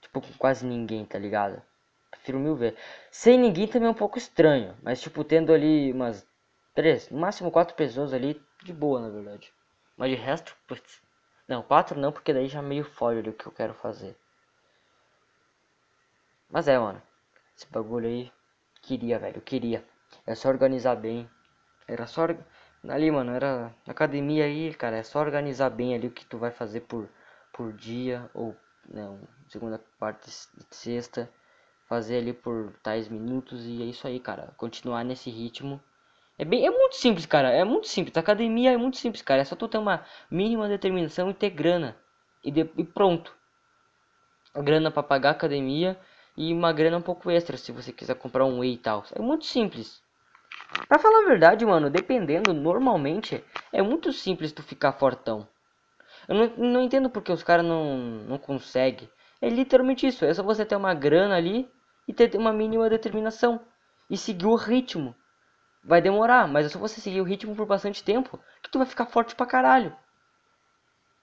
Tipo, com quase ninguém, tá ligado? Prefiro mil vezes. Sem ninguém também é um pouco estranho. Mas tipo, tendo ali umas três, no máximo quatro pessoas ali, de boa na verdade. Mas de resto, putz. Não, quatro não, porque daí já meio foge do que eu quero fazer. Mas é, mano. Esse bagulho aí. Queria, velho. Queria. É só organizar bem. Era só. Ali, mano, era. Academia aí, cara. É só organizar bem ali o que tu vai fazer por, por dia. Ou, né, segunda, quarta, sexta. Fazer ali por tais minutos. E é isso aí, cara. Continuar nesse ritmo. É, bem, é muito simples, cara. É muito simples. Academia é muito simples, cara. É só tu ter uma mínima determinação e ter grana. E, de, e pronto. Grana para pagar academia e uma grana um pouco extra se você quiser comprar um whey e tal. É muito simples. Pra falar a verdade, mano, dependendo, normalmente é muito simples tu ficar fortão. Eu não, não entendo porque os caras não, não conseguem. É literalmente isso. É só você ter uma grana ali e ter uma mínima determinação. E seguir o ritmo. Vai demorar, mas é só você seguir o ritmo por bastante tempo que tu vai ficar forte pra caralho.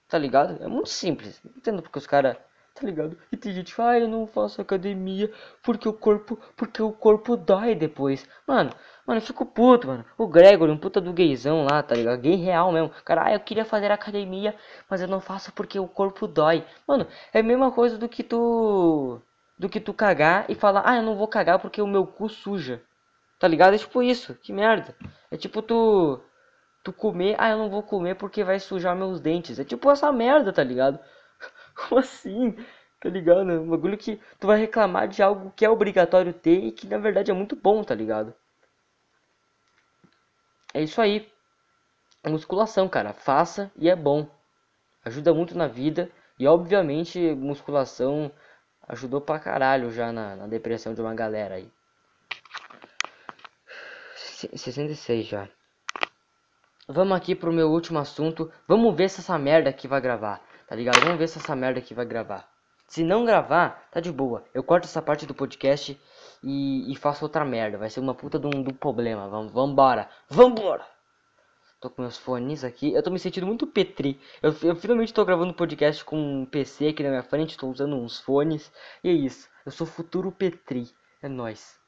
Tá ligado? É muito simples. Não entendo porque os caras tá ligado? E tem gente ah, eu não faço academia porque o corpo, porque o corpo dói depois. Mano, mano, eu fico puto, mano. O Gregory, um puta do gaysão lá, tá ligado? Gay real mesmo. Cara, ah, eu queria fazer academia, mas eu não faço porque o corpo dói. Mano, é a mesma coisa do que tu do que tu cagar e falar, ah, eu não vou cagar porque o meu cu suja. Tá ligado? É tipo isso. Que merda. É tipo tu tu comer, ah, eu não vou comer porque vai sujar meus dentes. É tipo essa merda, tá ligado? (laughs) Como assim? Tá ligado? Um bagulho que tu vai reclamar de algo que é obrigatório ter e que na verdade é muito bom, tá ligado? É isso aí. Musculação, cara. Faça e é bom. Ajuda muito na vida. E obviamente musculação ajudou pra caralho já na, na depressão de uma galera aí. 66 já. Vamos aqui pro meu último assunto. Vamos ver se essa merda aqui vai gravar. Tá ligado? Vamos ver se essa merda aqui vai gravar. Se não gravar, tá de boa. Eu corto essa parte do podcast e, e faço outra merda. Vai ser uma puta de um, um problema. Vamos, vambora. Vambora! Tô com meus fones aqui. Eu tô me sentindo muito petri. Eu, eu finalmente tô gravando podcast com um PC aqui na minha frente. Tô usando uns fones. E é isso. Eu sou futuro petri. É nóis.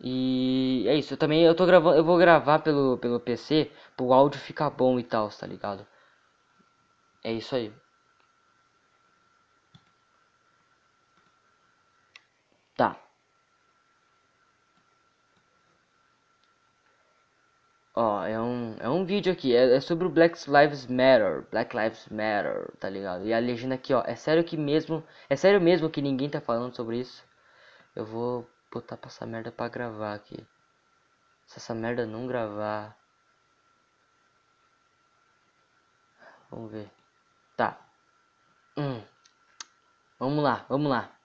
E é isso, eu também eu tô gravando, eu vou gravar pelo pelo PC, pro áudio ficar bom e tal, tá ligado? É isso aí. Tá. Ó, é um, é um vídeo aqui, é, é, sobre o Black Lives Matter, Black Lives Matter, tá ligado? E a legenda aqui, ó, é sério que mesmo, é sério mesmo que ninguém tá falando sobre isso? Eu vou botar pra essa merda pra gravar aqui. Se essa merda não gravar. Vamos ver. Tá. Hum. Vamos lá, vamos lá.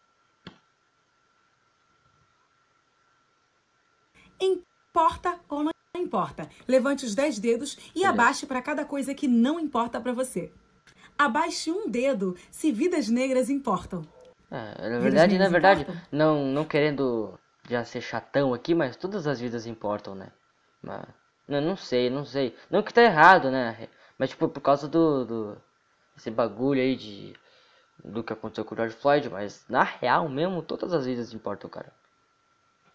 Importa ou não importa? Levante os 10 dedos e abaixe para cada coisa que não importa para você. Abaixe um dedo se vidas negras importam. É, na verdade, na verdade, não, não querendo já ser chatão aqui, mas todas as vidas importam, né? Mas, não, não sei, não sei. Não que tá errado, né? Mas tipo, por causa do, do esse bagulho aí de do que aconteceu com o George Floyd, mas na real mesmo, todas as vidas importam, cara.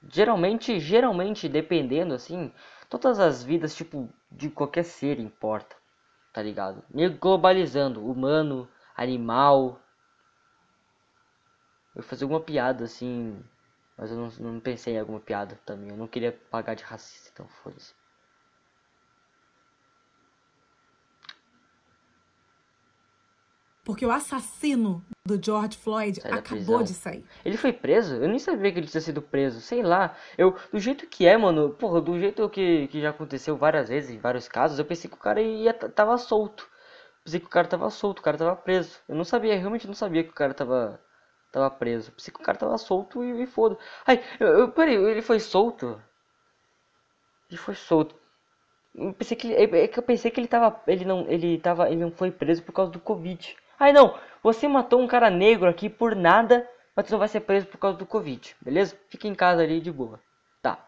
Geralmente, geralmente, dependendo assim, todas as vidas, tipo, de qualquer ser importa, tá ligado? Meio globalizando, humano, animal, eu fazer alguma piada assim. Mas eu não, não pensei em alguma piada também. Eu não queria pagar de racista, então foda-se. Porque o assassino do George Floyd acabou de sair. Ele foi preso? Eu nem sabia que ele tinha sido preso. Sei lá. Eu, do jeito que é, mano, porra, do jeito que, que já aconteceu várias vezes, em vários casos, eu pensei que o cara ia, tava solto. Pensei que o cara tava solto, o cara tava preso. Eu não sabia, realmente não sabia que o cara tava tava preso. Pensei que o cara tava solto e, e foda. Ai, eu, eu, peraí, ele foi solto? Ele foi solto. Eu pensei que ele, é, é que eu pensei que ele tava, ele não, ele tava, ele não foi preso por causa do Covid. Ai não, você matou um cara negro aqui por nada, mas você não vai ser preso por causa do Covid, beleza? Fica em casa ali de boa. Tá.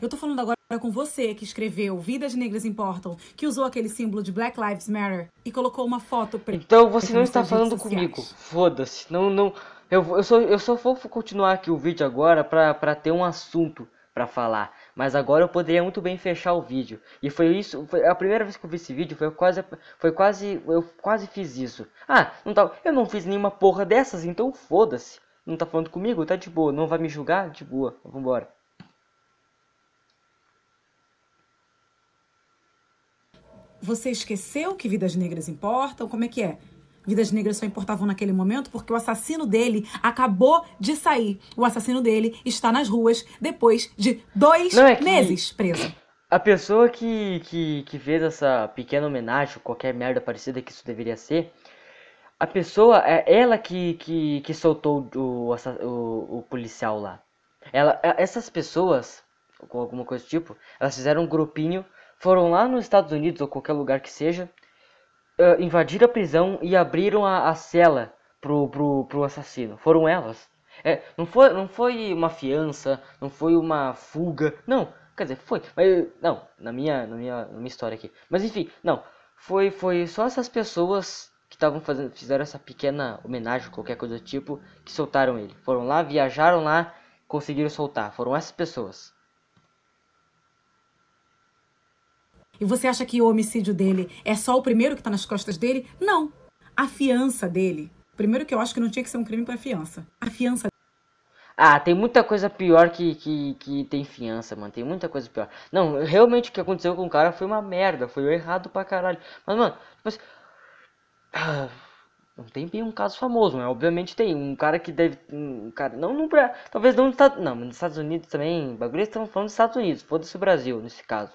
Eu tô falando agora com você que escreveu Vidas Negras Importam, que usou aquele símbolo de Black Lives Matter e colocou uma foto Então você não está falando comigo. Foda-se. Não, não. Eu, eu, só, eu só vou continuar aqui o vídeo agora pra, pra ter um assunto pra falar. Mas agora eu poderia muito bem fechar o vídeo. E foi isso, foi a primeira vez que eu vi esse vídeo, foi quase, foi quase, eu quase fiz isso. Ah, não tá, eu não fiz nenhuma porra dessas, então foda-se. Não tá falando comigo? Tá de boa, não vai me julgar? De boa, vambora. Você esqueceu que vidas negras importam? Como é que é? Vidas negras só importavam naquele momento porque o assassino dele acabou de sair. O assassino dele está nas ruas depois de dois é meses preso. A pessoa que, que, que fez essa pequena homenagem, qualquer merda parecida que isso deveria ser, a pessoa, é ela que, que, que soltou o, o, o policial lá. Ela, é, essas pessoas, com alguma coisa do tipo, elas fizeram um grupinho, foram lá nos Estados Unidos ou qualquer lugar que seja, uh, invadiram a prisão e abriram a, a cela pro, pro, pro assassino. Foram elas. É, não, foi, não foi uma fiança, não foi uma fuga. Não, quer dizer, foi. Mas, não, na minha, na, minha, na minha história aqui. Mas enfim, não. Foi, foi só essas pessoas que estavam fazendo, fizeram essa pequena homenagem, qualquer coisa do tipo, que soltaram ele. Foram lá, viajaram lá, conseguiram soltar. Foram essas pessoas. E você acha que o homicídio dele é só o primeiro que está nas costas dele? Não. A fiança dele. Primeiro que eu acho que não tinha que ser um crime para fiança. A fiança ah, tem muita coisa pior que, que, que tem fiança, mano. Tem muita coisa pior. Não, realmente o que aconteceu com o cara foi uma merda. Foi errado pra caralho. Mas, mano, tipo assim, não tem bem um caso famoso, né? Obviamente tem. Um cara que deve. Um cara. Não no. Talvez não nos Estados. Não, mas nos Estados Unidos também. Bagulho estamos falando dos Estados Unidos. Foda-se o Brasil nesse caso.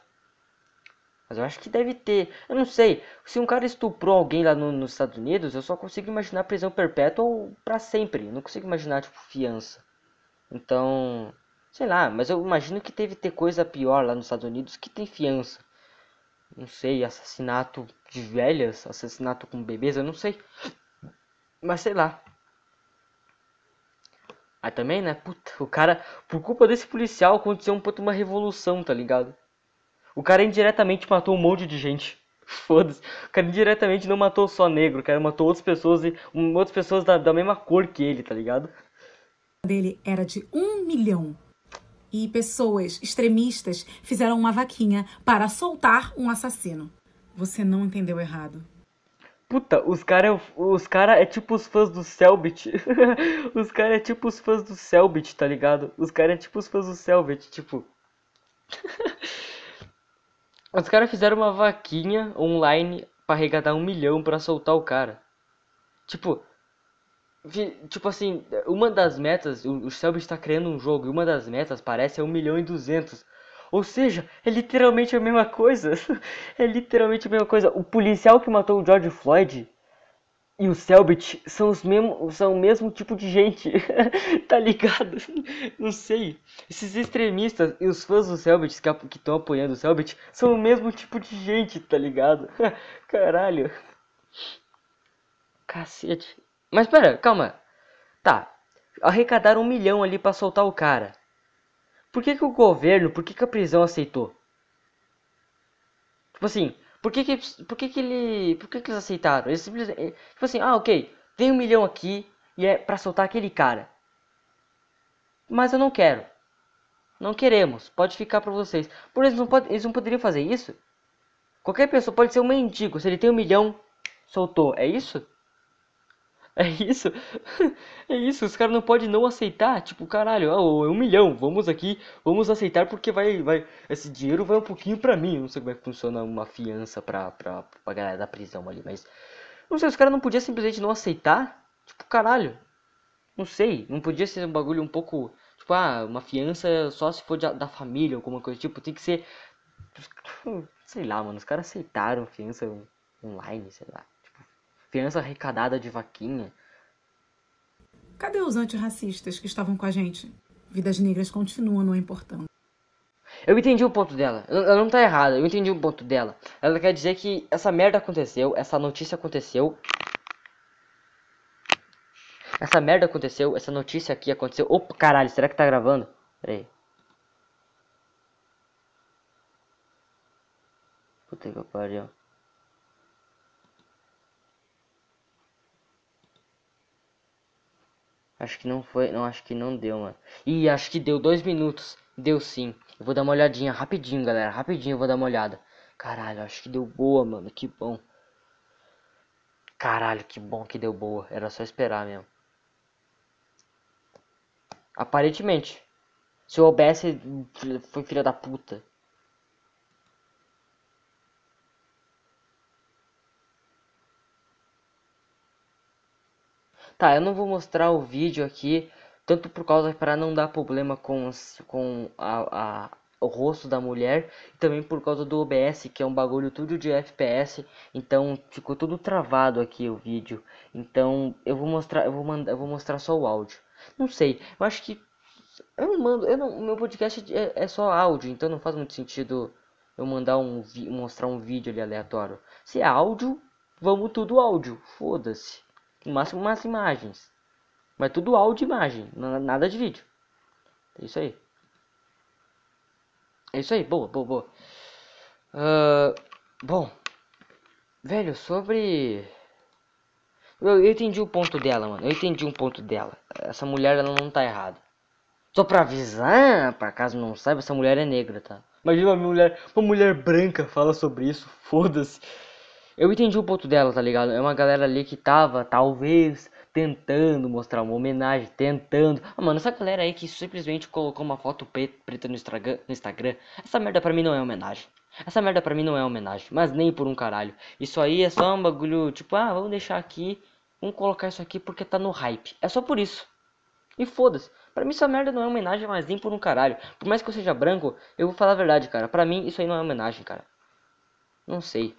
Mas eu acho que deve ter. Eu não sei. Se um cara estuprou alguém lá no, nos Estados Unidos, eu só consigo imaginar prisão perpétua ou pra sempre. Eu não consigo imaginar, tipo, fiança. Então. Sei lá, mas eu imagino que deve ter coisa pior lá nos Estados Unidos que tem fiança. Não sei, assassinato de velhas, assassinato com bebês, eu não sei. Mas sei lá. Aí também, né? Puta, o cara, por culpa desse policial, aconteceu um puta uma revolução, tá ligado? O cara indiretamente matou um monte de gente. (laughs) Foda-se. O cara indiretamente não matou só negro, o cara matou outras pessoas e um, outras pessoas da, da mesma cor que ele, tá ligado? dele era de um milhão. E pessoas extremistas fizeram uma vaquinha para soltar um assassino. Você não entendeu errado. Puta, os cara, os cara é tipo os fãs do Selbit. (laughs) os cara é tipo os fãs do Selbit, tá ligado? Os cara é tipo os fãs do Selbit, tipo. (laughs) os caras fizeram uma vaquinha online para arrecadar um milhão para soltar o cara. Tipo, tipo assim, uma das metas, o, Selbit está criando um jogo e uma das metas parece é um milhão e duzentos. Ou seja, é literalmente a mesma coisa. (laughs) é literalmente a mesma coisa. O policial que matou o George Floyd e o Selbit são os mesmo, são o mesmo tipo de gente. (laughs) tá ligado? Não sei. Esses extremistas e os fãs do Selbit que estão apoiando o Selbit são o mesmo tipo de gente, tá ligado? (laughs) Caralho. Cacete. Mas pera, calma. Tá. Arrecadaram um milhão ali para soltar o cara. Por que, que o governo, por que, que a prisão aceitou? Tipo assim, por que que, por que, que ele, por que, que eles aceitaram? Eles simplesmente, eh, tipo assim, ah, ok, tem um milhão aqui e é para soltar aquele cara. Mas eu não quero. Não queremos. Pode ficar para vocês. Por eles não pode, eles não poderiam fazer isso? Qualquer pessoa pode ser um mendigo. Se ele tem um milhão, soltou. É isso? (laughs) É isso? (laughs) É isso, os caras não podem não aceitar. Tipo, caralho, oh, é um milhão, vamos aqui, vamos aceitar porque vai, vai, esse dinheiro vai um pouquinho pra mim. Não sei como é que funciona uma fiança pra, pra, pra galera da prisão ali, mas. Não sei, os caras não podiam simplesmente não aceitar? Tipo, caralho. Não sei, não podia ser um bagulho um pouco. Tipo, ah, uma fiança só se for de, da família, alguma coisa tipo. Tem que ser. Sei lá, mano, os caras aceitaram fiança online, sei lá fiança arrecadada de vaquinha. Cadê os antirracistas que estavam com a gente? Vidas negras continuam não importando. Eu entendi o ponto dela. Ela não tá errada. Eu entendi o ponto dela. Ela quer dizer que essa merda aconteceu, essa notícia aconteceu. Essa merda aconteceu, essa notícia aqui aconteceu. Opa, caralho, será que tá gravando? Pera aí. Puta que pariu. Acho que não foi. Não, acho que não deu, mano. Ih, acho que deu dois minutos. Deu sim. Eu vou dar uma olhadinha rapidinho, galera. Rapidinho eu vou dar uma olhada. Caralho, acho que deu boa, mano. Que bom. Caralho, que bom que deu boa. Era só esperar mesmo. Aparentemente. Se o OBS foi filha da puta. Tá, eu não vou mostrar o vídeo aqui, tanto por causa para não dar problema com, com a, a, o rosto da mulher, e também por causa do OBS, que é um bagulho tudo de FPS, então ficou tudo travado aqui o vídeo. Então eu vou mostrar, eu vou mandar, eu vou mostrar só o áudio. Não sei, eu acho que eu não mando, eu não, meu podcast é, é só áudio, então não faz muito sentido eu mandar um mostrar um vídeo ali aleatório. Se é áudio, vamos tudo áudio, foda-se. No máximo umas imagens. Mas tudo áudio e imagem, nada de vídeo. É isso aí. É isso aí, boa, boa, boa. Uh, bom, velho, sobre. Eu, eu entendi o ponto dela, mano. Eu entendi um ponto dela. Essa mulher, ela não tá errada. Só pra avisar, pra caso não saiba, essa mulher é negra, tá? Imagina uma mulher, uma mulher branca fala sobre isso, foda-se. Eu entendi o ponto dela, tá ligado? É uma galera ali que tava, talvez, tentando mostrar uma homenagem, tentando. Ah, mano, essa galera aí que simplesmente colocou uma foto preta no Instagram, essa merda pra mim não é homenagem. Essa merda pra mim não é homenagem, mas nem por um caralho. Isso aí é só um bagulho, tipo, ah, vamos deixar aqui, vamos colocar isso aqui porque tá no hype. É só por isso. E foda-se. Pra mim essa merda não é homenagem, mas nem por um caralho. Por mais que eu seja branco, eu vou falar a verdade, cara. Pra mim isso aí não é homenagem, cara. Não sei.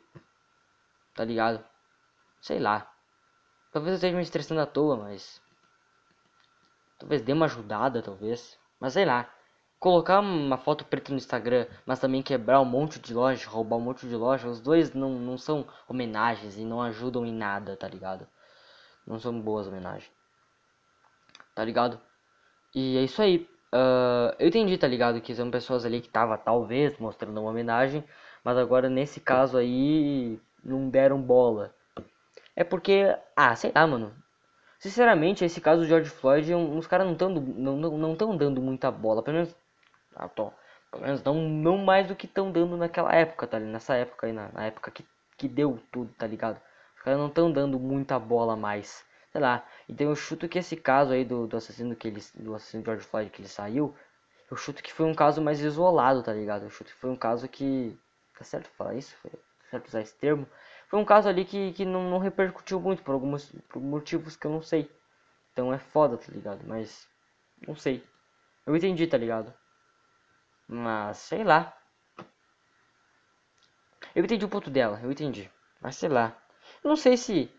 Tá ligado? Sei lá. Talvez eu esteja me estressando à toa, mas. Talvez dê uma ajudada, talvez. Mas sei lá. Colocar uma foto preta no Instagram, mas também quebrar um monte de loja, roubar um monte de loja, os dois não, não são homenagens e não ajudam em nada, tá ligado? Não são boas homenagens. Tá ligado? E é isso aí. Uh, eu entendi, tá ligado? Que são pessoas ali que tava talvez mostrando uma homenagem, mas agora nesse caso aí não deram bola. É porque, ah, sei lá, mano. Sinceramente, esse caso do George Floyd, os caras não estão não, não, não dando muita bola. Pelo menos, ah, tô, pelo menos não, não mais do que estão dando naquela época, tá? Nessa época aí, na, na época que, que deu tudo, tá ligado? Os caras não estão dando muita bola mais. Sei lá. Então eu chuto que esse caso aí do, do assassino que ele. Do assassino George Floyd que ele saiu. Eu chuto que foi um caso mais isolado, tá ligado? Eu chuto que foi um caso que. Tá certo falar isso? Foi certo usar esse termo, foi um caso ali que, que não, não repercutiu muito por alguns por motivos que eu não sei. Então é foda, tá ligado? Mas não sei. Eu entendi, tá ligado? Mas sei lá. Eu entendi o ponto dela, eu entendi. Mas sei lá. Eu não sei se.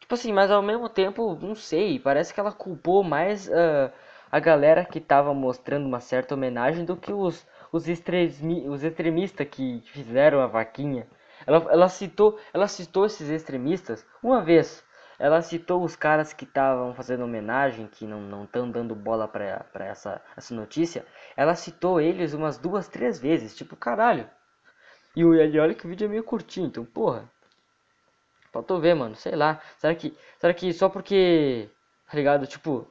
Tipo assim, mas ao mesmo tempo, não sei. Parece que ela culpou mais uh, a galera que tava mostrando uma certa homenagem do que os, os, extremi os extremistas que fizeram a vaquinha. Ela, ela, citou, ela citou esses extremistas uma vez. Ela citou os caras que estavam fazendo homenagem, que não estão dando bola pra, pra essa, essa notícia. Ela citou eles umas duas, três vezes. Tipo, caralho. E olha que o vídeo é meio curtinho, então, porra. Faltou ver, mano. Sei lá. Será que, será que só porque. Tá ligado? Tipo.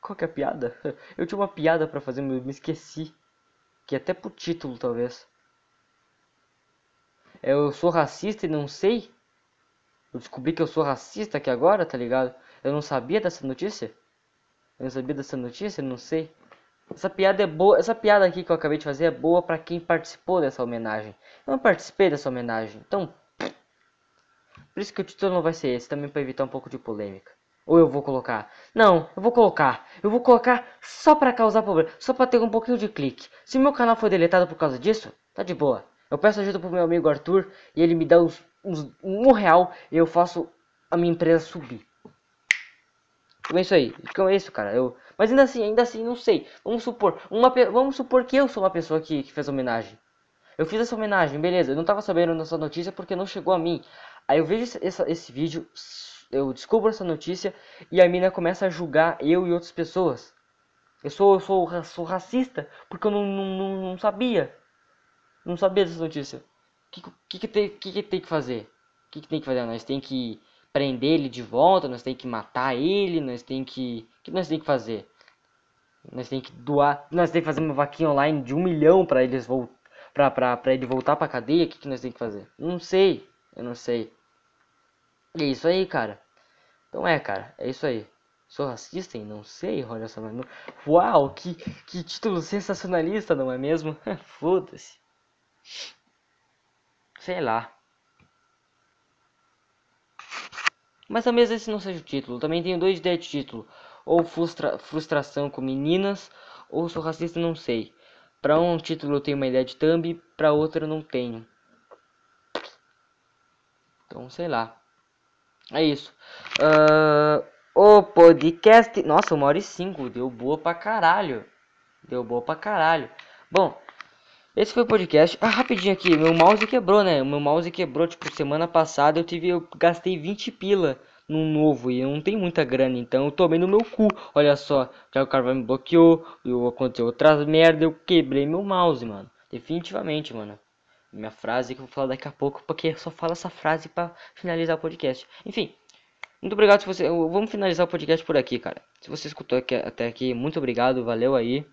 Qual que é a piada? (laughs) Eu tinha uma piada pra fazer, mas me esqueci. Que até pro título, talvez. Eu sou racista e não sei? Eu descobri que eu sou racista aqui agora, tá ligado? Eu não sabia dessa notícia? Eu não sabia dessa notícia? Não sei. Essa piada é boa. Essa piada aqui que eu acabei de fazer é boa para quem participou dessa homenagem. Eu não participei dessa homenagem. Então. Por isso que o título não vai ser esse, também para evitar um pouco de polêmica. Ou eu vou colocar? Não, eu vou colocar. Eu vou colocar só para causar problema, só para ter um pouquinho de clique. Se meu canal foi deletado por causa disso, tá de boa. Eu peço ajuda pro meu amigo Arthur e ele me dá uns, uns um real e eu faço a minha empresa subir. Então é isso aí. Então é isso, cara. Eu, mas ainda assim, ainda assim, não sei. Vamos supor, uma, vamos supor que eu sou uma pessoa que, que fez homenagem. Eu fiz essa homenagem, beleza. Eu não tava sabendo dessa notícia porque não chegou a mim. Aí eu vejo esse, vídeo, eu descubro essa notícia e a mina começa a julgar eu e outras pessoas. Eu sou, eu sou, sou racista porque eu não, não, não sabia. Não sabia dessa notícia. O que, que, que, tem, que, tem que fazer? O que, que tem que fazer? Nós tem que prender ele de volta, nós tem que matar ele, nós tem que... O que nós tem que fazer? Nós tem que doar. Nós tem que fazer uma vaquinha online de um milhão para eles voltar. Pra, pra, pra ele voltar pra cadeia, o que, que nós tem que fazer? Não sei. Eu não sei. E é isso aí, cara. Então é, cara. É isso aí. Sou racista e não sei, olha só, mano. Uau, que, que título sensacionalista, não é mesmo? (laughs) Foda-se. Sei lá. Mas talvez esse não seja o título. Também tenho dois ideias de título. Ou frustra frustração com meninas, ou sou racista, não sei. Para um título eu tenho uma ideia de thumb, para outro eu não tenho. Então, sei lá. É isso. Uh, o podcast. Nossa, uma hora e cinco. Deu boa pra caralho. Deu boa pra caralho. Bom, esse foi o podcast. Ah, rapidinho aqui. Meu mouse quebrou, né? Meu mouse quebrou. Tipo, semana passada eu tive. Eu gastei 20 pila num novo e eu não tenho muita grana, então eu tomei no meu cu. Olha só, já o cara me bloqueou, e aconteceu outras merda, eu quebrei meu mouse, mano. Definitivamente, mano. Minha frase que eu vou falar daqui a pouco, porque eu só falo essa frase para finalizar o podcast. Enfim, muito obrigado se você. Vamos finalizar o podcast por aqui, cara. Se você escutou aqui, até aqui, muito obrigado, valeu aí.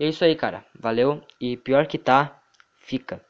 É isso aí, cara. Valeu. E pior que tá, fica.